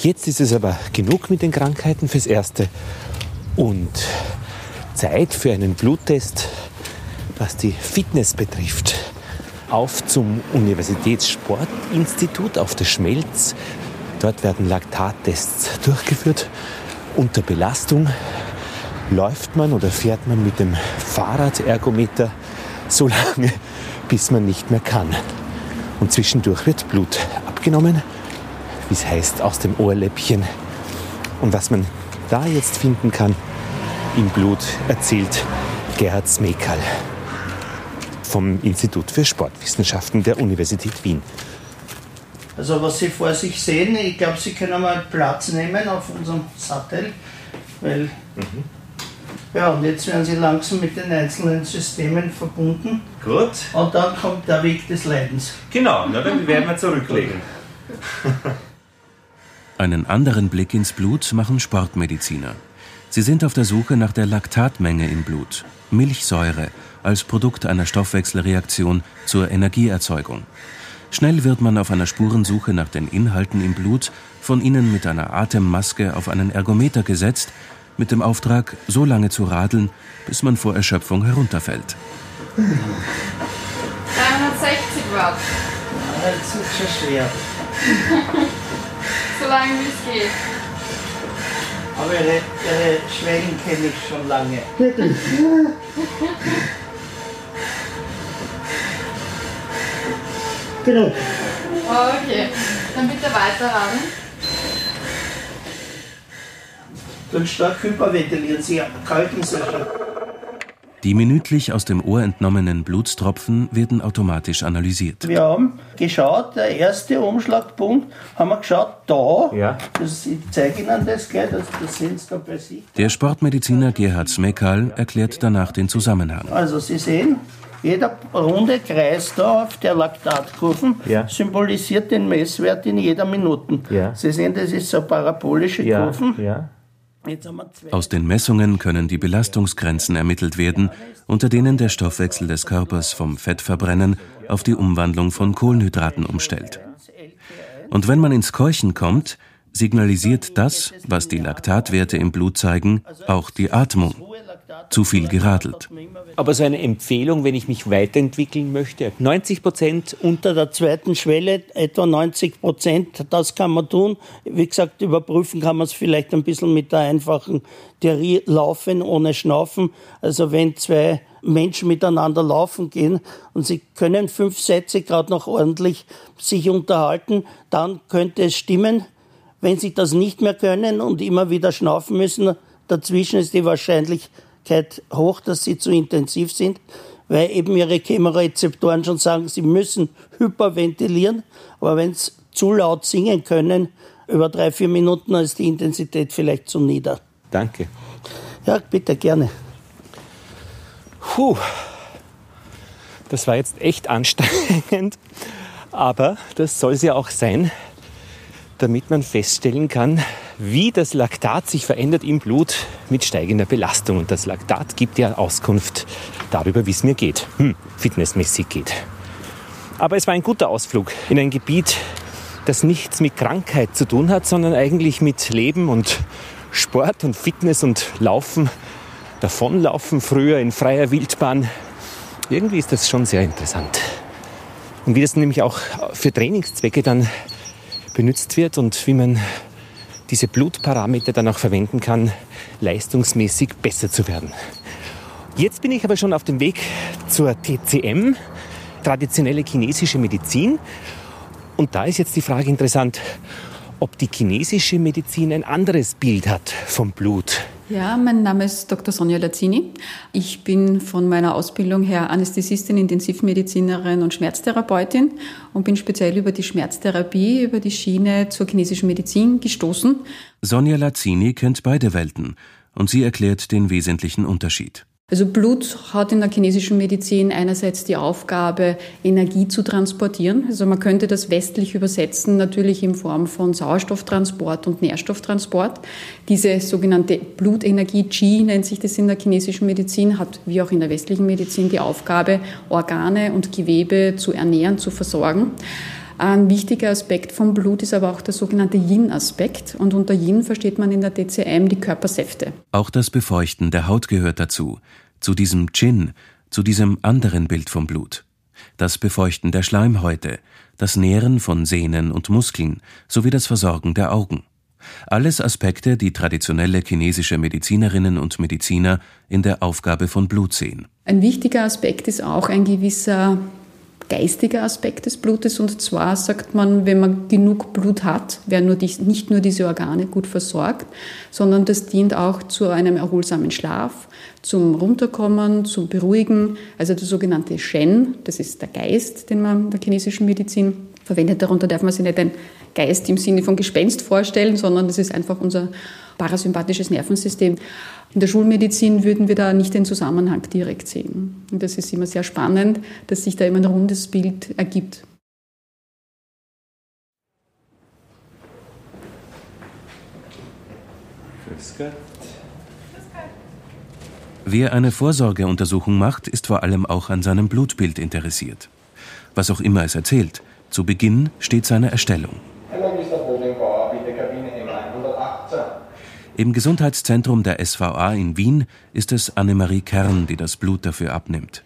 Jetzt ist es aber genug mit den Krankheiten fürs Erste und Zeit für einen Bluttest, was die Fitness betrifft. auf zum Universitätssportinstitut auf der Schmelz. Dort werden Laktattests durchgeführt. Unter Belastung läuft man oder fährt man mit dem Fahrradergometer so lange, bis man nicht mehr kann. Und zwischendurch wird Blut abgenommen, wie es heißt, aus dem Ohrläppchen. Und was man da jetzt finden kann im Blut, erzählt Gerhard Smekal vom Institut für Sportwissenschaften der Universität Wien. Also was Sie vor sich sehen, ich glaube, Sie können mal Platz nehmen auf unserem Sattel, weil mhm. ja, und jetzt werden Sie langsam mit den einzelnen Systemen verbunden. Gut. Und dann kommt der Weg des Leidens. Genau, na, dann werden wir zurücklegen. Einen anderen Blick ins Blut machen Sportmediziner. Sie sind auf der Suche nach der Laktatmenge im Blut, Milchsäure, als Produkt einer Stoffwechselreaktion zur Energieerzeugung. Schnell wird man auf einer Spurensuche nach den Inhalten im Blut von ihnen mit einer Atemmaske auf einen Ergometer gesetzt, mit dem Auftrag, so lange zu radeln, bis man vor Erschöpfung herunterfällt. 360 Watt. Das ist schon schwer. so lange wie es geht. Aber ihre, ihre Schwellen kenne ich schon lange. Genau. Okay, dann bitte weiterraten. Dann stark hyperventilieren Sie, kalten Sie schon. Die minütlich aus dem Ohr entnommenen Blutstropfen werden automatisch analysiert. Wir haben geschaut, der erste Umschlagpunkt, haben wir geschaut, da, ja. das, ich zeige Ihnen das gleich, das, das sehen Sie da bei sich. Der Sportmediziner Gerhard Smekal erklärt danach den Zusammenhang. Also Sie sehen, jeder runde Kreis da auf der Laktatkurven ja. symbolisiert den Messwert in jeder Minute. Ja. Sie sehen, das ist so parabolische ja. Kurven. Ja. Aus den Messungen können die Belastungsgrenzen ermittelt werden, unter denen der Stoffwechsel des Körpers vom Fettverbrennen auf die Umwandlung von Kohlenhydraten umstellt. Und wenn man ins Keuchen kommt, signalisiert das, was die Laktatwerte im Blut zeigen, auch die Atmung. Zu viel geradelt. Aber so eine Empfehlung, wenn ich mich weiterentwickeln möchte, 90 Prozent unter der zweiten Schwelle, etwa 90 Prozent, das kann man tun. Wie gesagt, überprüfen kann man es vielleicht ein bisschen mit der einfachen Theorie laufen ohne Schnaufen. Also wenn zwei Menschen miteinander laufen gehen und sie können fünf Sätze gerade noch ordentlich sich unterhalten, dann könnte es stimmen. Wenn sie das nicht mehr können und immer wieder schnaufen müssen, dazwischen ist die Wahrscheinlichkeit hoch, dass sie zu intensiv sind, weil eben ihre Chemorezeptoren schon sagen, sie müssen hyperventilieren. Aber wenn sie zu laut singen können, über drei, vier Minuten, dann ist die Intensität vielleicht zu nieder. Danke. Ja, bitte, gerne. Puh, das war jetzt echt anstrengend, aber das soll es ja auch sein, damit man feststellen kann, wie das Laktat sich verändert im Blut mit steigender Belastung. Und das Laktat gibt ja Auskunft darüber, wie es mir geht, hm, fitnessmäßig geht. Aber es war ein guter Ausflug in ein Gebiet, das nichts mit Krankheit zu tun hat, sondern eigentlich mit Leben und Sport und Fitness und Laufen, Davonlaufen früher in freier Wildbahn. Irgendwie ist das schon sehr interessant. Und wie das nämlich auch für Trainingszwecke dann benutzt wird und wie man diese Blutparameter dann auch verwenden kann, leistungsmäßig besser zu werden. Jetzt bin ich aber schon auf dem Weg zur TCM, traditionelle chinesische Medizin. Und da ist jetzt die Frage interessant, ob die chinesische Medizin ein anderes Bild hat vom Blut. Ja, mein Name ist Dr. Sonja Lazzini. Ich bin von meiner Ausbildung her Anästhesistin, Intensivmedizinerin und Schmerztherapeutin und bin speziell über die Schmerztherapie, über die Schiene zur chinesischen Medizin gestoßen. Sonja Lazzini kennt beide Welten und sie erklärt den wesentlichen Unterschied. Also Blut hat in der chinesischen Medizin einerseits die Aufgabe, Energie zu transportieren. Also man könnte das westlich übersetzen, natürlich in Form von Sauerstofftransport und Nährstofftransport. Diese sogenannte Blutenergie, Qi nennt sich das in der chinesischen Medizin, hat wie auch in der westlichen Medizin die Aufgabe, Organe und Gewebe zu ernähren, zu versorgen. Ein wichtiger Aspekt vom Blut ist aber auch der sogenannte Yin-Aspekt. Und unter Yin versteht man in der DCM die Körpersäfte. Auch das Befeuchten der Haut gehört dazu, zu diesem Chin, zu diesem anderen Bild vom Blut. das Befeuchten der Schleimhäute, das Nähren von Sehnen und Muskeln sowie das Versorgen der Augen. Alles Aspekte, die traditionelle chinesische Medizinerinnen und Mediziner in der Aufgabe von Blut sehen. Ein wichtiger Aspekt ist auch ein gewisser geistiger Aspekt des Blutes. Und zwar sagt man, wenn man genug Blut hat, werden nur die, nicht nur diese Organe gut versorgt, sondern das dient auch zu einem erholsamen Schlaf, zum Runterkommen, zum Beruhigen. Also der sogenannte Shen, das ist der Geist, den man in der chinesischen Medizin verwendet. Darunter darf man sich nicht ein Geist im Sinne von Gespenst vorstellen, sondern das ist einfach unser parasympathisches Nervensystem. In der Schulmedizin würden wir da nicht den Zusammenhang direkt sehen. Und das ist immer sehr spannend, dass sich da immer ein rundes Bild ergibt. Wer eine Vorsorgeuntersuchung macht, ist vor allem auch an seinem Blutbild interessiert. Was auch immer es erzählt, zu Beginn steht seine Erstellung. Im Gesundheitszentrum der SVA in Wien ist es Annemarie Kern, die das Blut dafür abnimmt.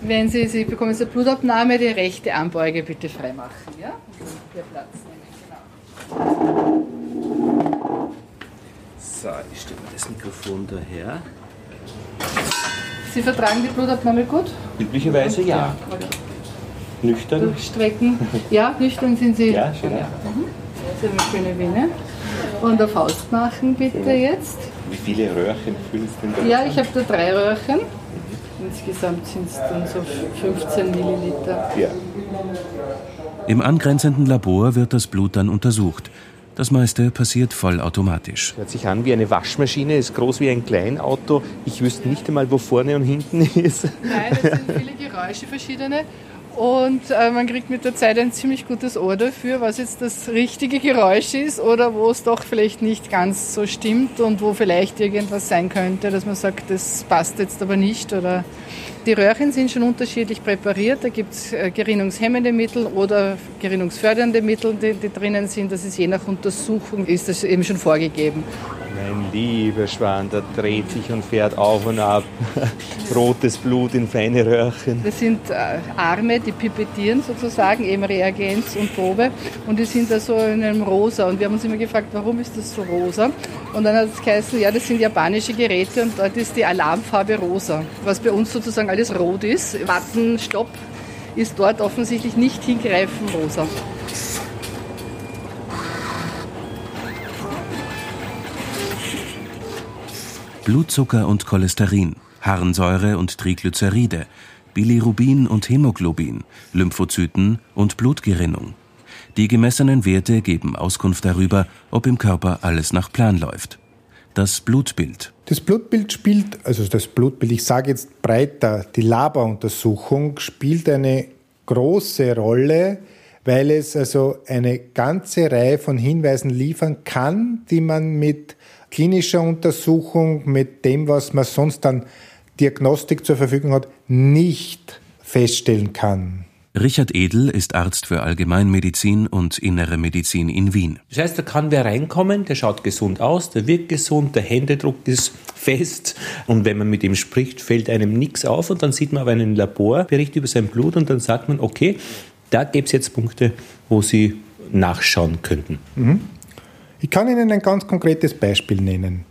Wenn Sie, Sie bekommen jetzt eine Blutabnahme, die rechte Armbeuge bitte freimachen. Ja? Hier Platz nehmen, genau. So, ich stelle mir das Mikrofon daher. Sie vertragen die Blutabnahme gut? Üblicherweise ja. Okay. Nüchtern? Durchstrecken. Ja, nüchtern sind Sie. Ja, schon. Ja. Mhm. Das ist eine schöne Vene. Und eine Faust machen bitte jetzt. Wie viele Röhrchen füllen Sie denn da? Ja, ich habe da drei Röhrchen. Insgesamt sind es dann so 15 Milliliter. Ja. Im angrenzenden Labor wird das Blut dann untersucht. Das meiste passiert vollautomatisch. Hört sich an wie eine Waschmaschine, ist groß wie ein Kleinauto. Ich wüsste nicht einmal, wo vorne und hinten ist. Nein, es sind viele Geräusche verschiedene. Und äh, man kriegt mit der Zeit ein ziemlich gutes Ohr dafür, was jetzt das richtige Geräusch ist oder wo es doch vielleicht nicht ganz so stimmt und wo vielleicht irgendwas sein könnte, dass man sagt, das passt jetzt aber nicht. Oder die Röhrchen sind schon unterschiedlich präpariert. Da gibt es äh, gerinnungshemmende Mittel oder gerinnungsfördernde Mittel, die, die drinnen sind. Das ist je nach Untersuchung ist das eben schon vorgegeben. Mein lieber Schwan, der dreht sich und fährt auf und ab. Rotes Blut in feine Röhrchen. Das sind äh, Arme, die pipettieren sozusagen, eben Reagenz und Probe. Und die sind da so in einem Rosa. Und wir haben uns immer gefragt, warum ist das so rosa? Und dann hat es geheißen, ja, das sind japanische Geräte und dort ist die Alarmfarbe rosa. Was bei uns sozusagen alles rot ist. Watten, Stopp ist dort offensichtlich nicht hingreifen rosa. Blutzucker und Cholesterin, Harnsäure und Triglyceride, Bilirubin und Hämoglobin, Lymphozyten und Blutgerinnung. Die gemessenen Werte geben Auskunft darüber, ob im Körper alles nach Plan läuft. Das Blutbild. Das Blutbild spielt, also das Blutbild, ich sage jetzt breiter, die Laboruntersuchung spielt eine große Rolle, weil es also eine ganze Reihe von Hinweisen liefern kann, die man mit klinischer Untersuchung, mit dem, was man sonst an Diagnostik zur Verfügung hat, nicht feststellen kann. Richard Edel ist Arzt für Allgemeinmedizin und Innere Medizin in Wien. Das heißt, da kann wer reinkommen, der schaut gesund aus, der wirkt gesund, der Händedruck ist fest und wenn man mit ihm spricht, fällt einem nichts auf und dann sieht man aber einen Laborbericht über sein Blut und dann sagt man, okay, da gäbe es jetzt Punkte, wo Sie nachschauen könnten. Mhm. Ich kann Ihnen ein ganz konkretes Beispiel nennen.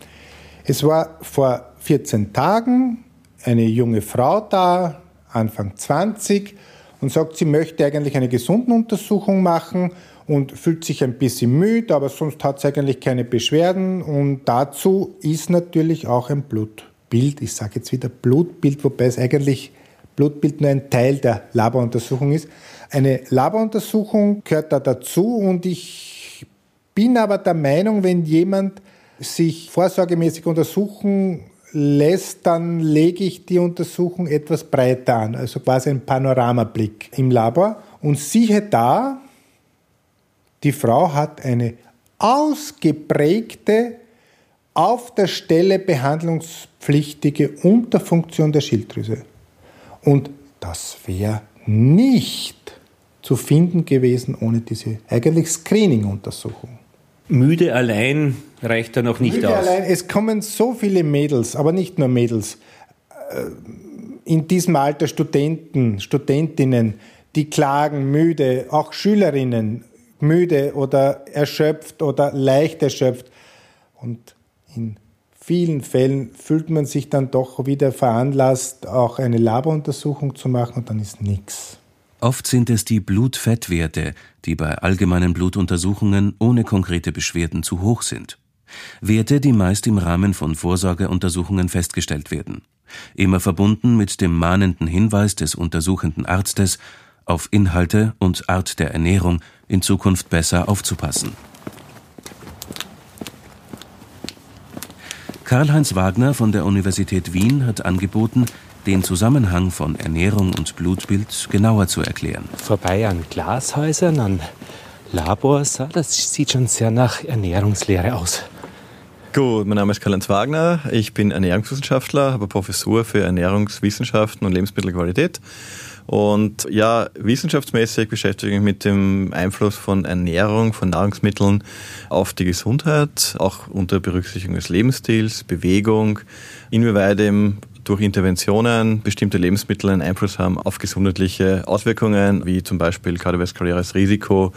Es war vor 14 Tagen eine junge Frau da, Anfang 20, und sagt, sie möchte eigentlich eine Gesundenuntersuchung machen und fühlt sich ein bisschen müde, aber sonst hat sie eigentlich keine Beschwerden. Und dazu ist natürlich auch ein Blutbild. Ich sage jetzt wieder Blutbild, wobei es eigentlich Blutbild nur ein Teil der Laboruntersuchung ist. Eine Laboruntersuchung gehört da dazu und ich bin aber der Meinung, wenn jemand sich vorsorgemäßig untersuchen lässt, dann lege ich die Untersuchung etwas breiter an, also quasi ein Panoramablick im Labor und siehe da, die Frau hat eine ausgeprägte, auf der Stelle behandlungspflichtige Unterfunktion der Schilddrüse. Und das wäre nicht zu finden gewesen ohne diese eigentlich Screening-Untersuchung. Müde allein reicht da noch nicht Müde aus. Allein, es kommen so viele Mädels, aber nicht nur Mädels, äh, in diesem Alter Studenten, Studentinnen, die klagen müde, auch Schülerinnen müde oder erschöpft oder leicht erschöpft. Und in vielen Fällen fühlt man sich dann doch wieder veranlasst, auch eine Laboruntersuchung zu machen und dann ist nichts. Oft sind es die Blutfettwerte, die bei allgemeinen Blutuntersuchungen ohne konkrete Beschwerden zu hoch sind. Werte, die meist im Rahmen von Vorsorgeuntersuchungen festgestellt werden. Immer verbunden mit dem mahnenden Hinweis des untersuchenden Arztes, auf Inhalte und Art der Ernährung in Zukunft besser aufzupassen. Karl-Heinz Wagner von der Universität Wien hat angeboten, den Zusammenhang von Ernährung und Blutbild genauer zu erklären. Vorbei an Glashäusern, an Labors, das sieht schon sehr nach Ernährungslehre aus. Gut, mein Name ist Karl-Heinz Wagner. Ich bin Ernährungswissenschaftler, habe Professur für Ernährungswissenschaften und Lebensmittelqualität. Und ja, wissenschaftsmäßig beschäftige ich mich mit dem Einfluss von Ernährung, von Nahrungsmitteln auf die Gesundheit, auch unter Berücksichtigung des Lebensstils, Bewegung, inwieweit eben durch Interventionen bestimmte Lebensmittel einen Einfluss haben auf gesundheitliche Auswirkungen, wie zum Beispiel kardiovaskuläres Risiko,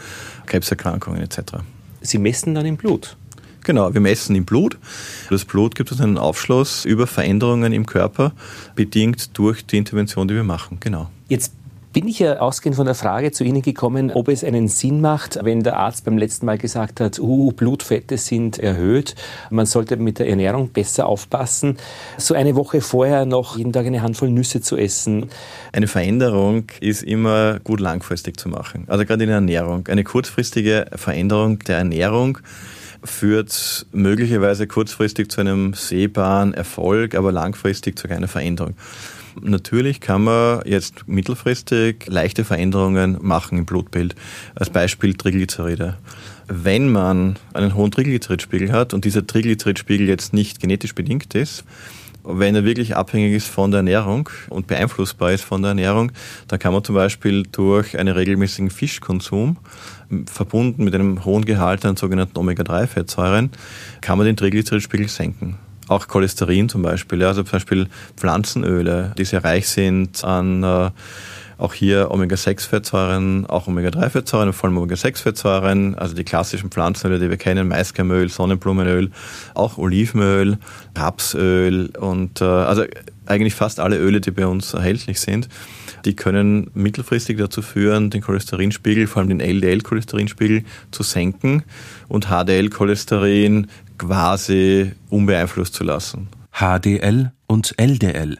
Krebserkrankungen etc. Sie messen dann im Blut? Genau, wir messen im Blut. Das Blut gibt uns einen Aufschluss über Veränderungen im Körper, bedingt durch die Intervention, die wir machen. Genau. Jetzt bin ich ja ausgehend von der Frage zu Ihnen gekommen, ob es einen Sinn macht, wenn der Arzt beim letzten Mal gesagt hat, uh, Blutfette sind erhöht, man sollte mit der Ernährung besser aufpassen, so eine Woche vorher noch jeden Tag eine Handvoll Nüsse zu essen. Eine Veränderung ist immer gut langfristig zu machen, also gerade in der Ernährung. Eine kurzfristige Veränderung der Ernährung führt möglicherweise kurzfristig zu einem sehbaren Erfolg, aber langfristig zu keiner Veränderung. Natürlich kann man jetzt mittelfristig leichte Veränderungen machen im Blutbild. Als Beispiel Triglyceride. Wenn man einen hohen Triglyceridspiegel hat und dieser Triglyceridspiegel jetzt nicht genetisch bedingt ist, wenn er wirklich abhängig ist von der Ernährung und beeinflussbar ist von der Ernährung, dann kann man zum Beispiel durch einen regelmäßigen Fischkonsum verbunden mit einem hohen Gehalt an sogenannten Omega-3-Fettsäuren, kann man den Triglyceridspiegel senken auch Cholesterin zum Beispiel, also zum Beispiel Pflanzenöle, die sehr reich sind an äh, auch hier Omega-6-Fettsäuren, auch Omega-3-Fettsäuren, vor allem Omega-6-Fettsäuren, also die klassischen Pflanzenöle, die wir kennen, Maiskernöl, Sonnenblumenöl, auch Olivenöl, Rapsöl und äh, also eigentlich fast alle Öle, die bei uns erhältlich sind, die können mittelfristig dazu führen, den Cholesterinspiegel, vor allem den LDL-Cholesterinspiegel zu senken. Und HDL-Cholesterin quasi unbeeinflusst zu lassen. HDL und LDL.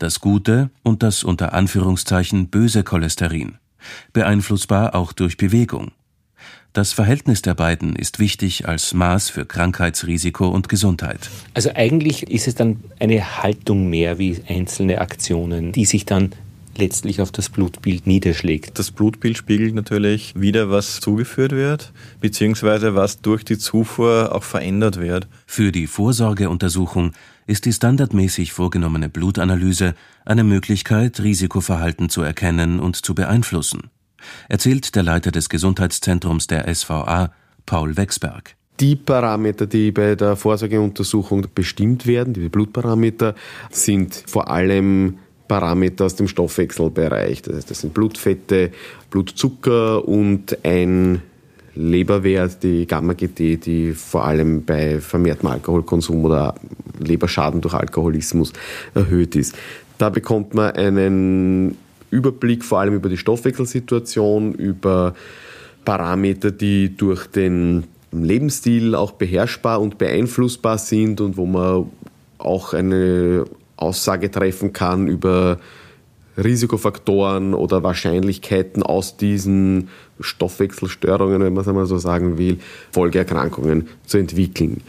Das gute und das unter Anführungszeichen böse Cholesterin. Beeinflussbar auch durch Bewegung. Das Verhältnis der beiden ist wichtig als Maß für Krankheitsrisiko und Gesundheit. Also eigentlich ist es dann eine Haltung mehr wie einzelne Aktionen, die sich dann letztlich auf das Blutbild niederschlägt. Das Blutbild spiegelt natürlich wieder, was zugeführt wird, beziehungsweise was durch die Zufuhr auch verändert wird. Für die Vorsorgeuntersuchung ist die standardmäßig vorgenommene Blutanalyse eine Möglichkeit, Risikoverhalten zu erkennen und zu beeinflussen, erzählt der Leiter des Gesundheitszentrums der SVA, Paul Wexberg. Die Parameter, die bei der Vorsorgeuntersuchung bestimmt werden, die Blutparameter, sind vor allem Parameter aus dem Stoffwechselbereich. Das heißt, das sind Blutfette, Blutzucker und ein Leberwert, die Gamma-GT, die vor allem bei vermehrtem Alkoholkonsum oder Leberschaden durch Alkoholismus erhöht ist. Da bekommt man einen Überblick vor allem über die Stoffwechselsituation, über Parameter, die durch den Lebensstil auch beherrschbar und beeinflussbar sind und wo man auch eine Aussage treffen kann über Risikofaktoren oder Wahrscheinlichkeiten aus diesen Stoffwechselstörungen, wenn man es einmal so sagen will, Folgeerkrankungen zu entwickeln.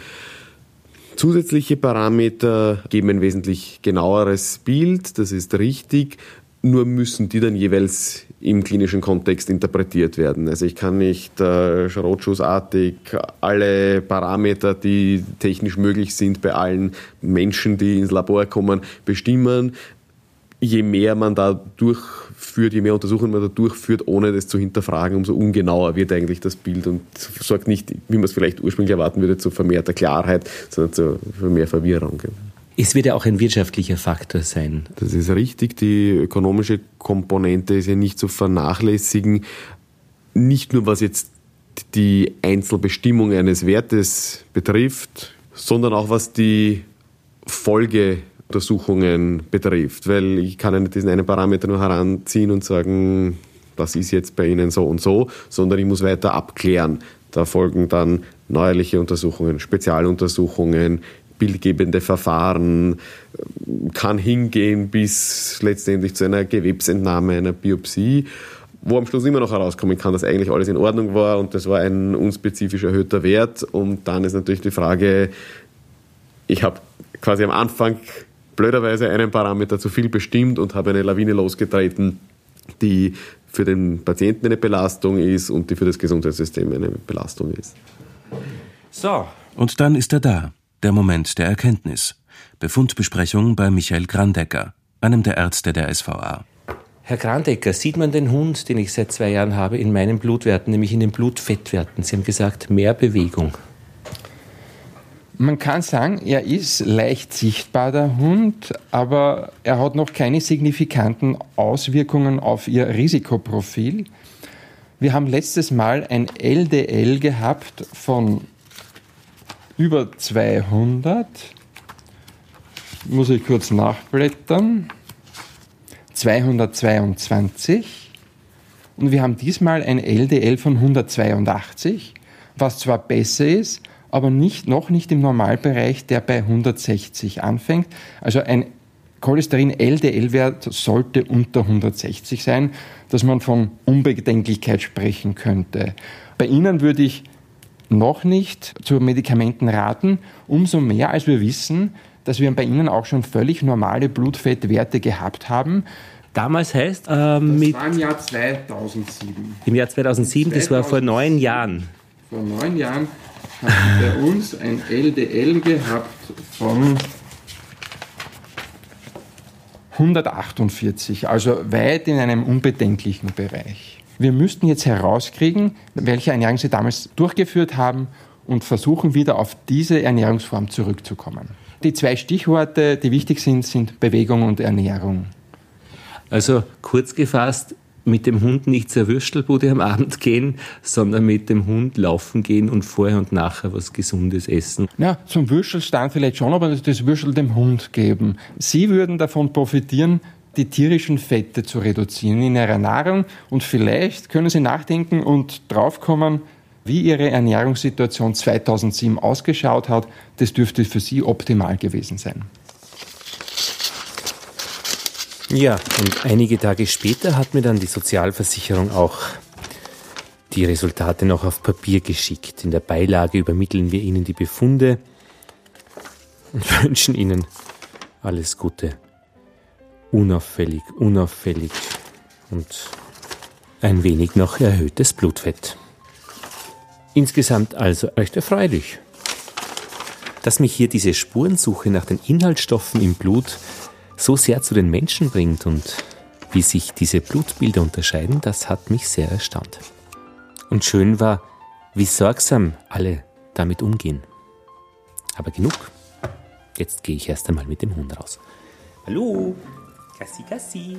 Zusätzliche Parameter geben ein wesentlich genaueres Bild, das ist richtig, nur müssen die dann jeweils im klinischen Kontext interpretiert werden. Also ich kann nicht äh, schrotschussartig alle Parameter, die technisch möglich sind bei allen Menschen, die ins Labor kommen, bestimmen. Je mehr man da durchführt, je mehr Untersuchungen man da durchführt, ohne das zu hinterfragen, umso ungenauer wird eigentlich das Bild und sorgt nicht, wie man es vielleicht ursprünglich erwarten würde, zu vermehrter Klarheit, sondern zu, mehr Verwirrung. Es wird ja auch ein wirtschaftlicher Faktor sein. Das ist richtig. Die ökonomische Komponente ist ja nicht zu vernachlässigen. Nicht nur was jetzt die Einzelbestimmung eines Wertes betrifft, sondern auch was die Folgeuntersuchungen betrifft. Weil ich kann ja nicht diesen einen Parameter nur heranziehen und sagen, das ist jetzt bei Ihnen so und so, sondern ich muss weiter abklären. Da folgen dann neuerliche Untersuchungen, Spezialuntersuchungen, bildgebende Verfahren, kann hingehen bis letztendlich zu einer Gewebsentnahme, einer Biopsie, wo am Schluss immer noch herauskommen kann, dass eigentlich alles in Ordnung war und das war ein unspezifisch erhöhter Wert. Und dann ist natürlich die Frage, ich habe quasi am Anfang blöderweise einen Parameter zu viel bestimmt und habe eine Lawine losgetreten, die für den Patienten eine Belastung ist und die für das Gesundheitssystem eine Belastung ist. So. Und dann ist er da, der Moment der Erkenntnis. Befundbesprechung bei Michael Grandecker, einem der Ärzte der SVA. Herr Grandecker, sieht man den Hund, den ich seit zwei Jahren habe, in meinen Blutwerten, nämlich in den Blutfettwerten? Sie haben gesagt, mehr Bewegung. Man kann sagen, er ist leicht sichtbar, der Hund, aber er hat noch keine signifikanten Auswirkungen auf ihr Risikoprofil. Wir haben letztes Mal ein LDL gehabt von über 200. Muss ich kurz nachblättern. 222. Und wir haben diesmal ein LDL von 182, was zwar besser ist, aber nicht, noch nicht im Normalbereich, der bei 160 anfängt. Also ein Cholesterin-LDL-Wert sollte unter 160 sein, dass man von Unbedenklichkeit sprechen könnte. Bei Ihnen würde ich noch nicht zu Medikamenten raten, umso mehr als wir wissen, dass wir bei Ihnen auch schon völlig normale Blutfettwerte gehabt haben. Damals heißt ähm, das war im Jahr 2007. Im Jahr 2007, 2007, das war vor neun Jahren. Vor neun Jahren haben bei uns ein LDL gehabt von 148, also weit in einem unbedenklichen Bereich. Wir müssten jetzt herauskriegen, welche Ernährung Sie damals durchgeführt haben und versuchen wieder auf diese Ernährungsform zurückzukommen. Die zwei Stichworte, die wichtig sind, sind Bewegung und Ernährung. Also kurz gefasst, mit dem Hund nicht zur Würstelbude am Abend gehen, sondern mit dem Hund laufen gehen und vorher und nachher was Gesundes essen. Ja, zum Würstelstand vielleicht schon, aber das Würstel dem Hund geben. Sie würden davon profitieren, die tierischen Fette zu reduzieren in ihrer Nahrung und vielleicht können Sie nachdenken und draufkommen, wie Ihre Ernährungssituation 2007 ausgeschaut hat. Das dürfte für Sie optimal gewesen sein. Ja, und einige Tage später hat mir dann die Sozialversicherung auch die Resultate noch auf Papier geschickt. In der Beilage übermitteln wir Ihnen die Befunde und wünschen Ihnen alles Gute. Unauffällig, unauffällig und ein wenig noch erhöhtes Blutfett. Insgesamt also recht erfreulich. Dass mich hier diese Spurensuche nach den Inhaltsstoffen im Blut so sehr zu den Menschen bringt und wie sich diese Blutbilder unterscheiden, das hat mich sehr erstaunt. Und schön war, wie sorgsam alle damit umgehen. Aber genug. Jetzt gehe ich erst einmal mit dem Hund raus. Hallo, Casi, casi.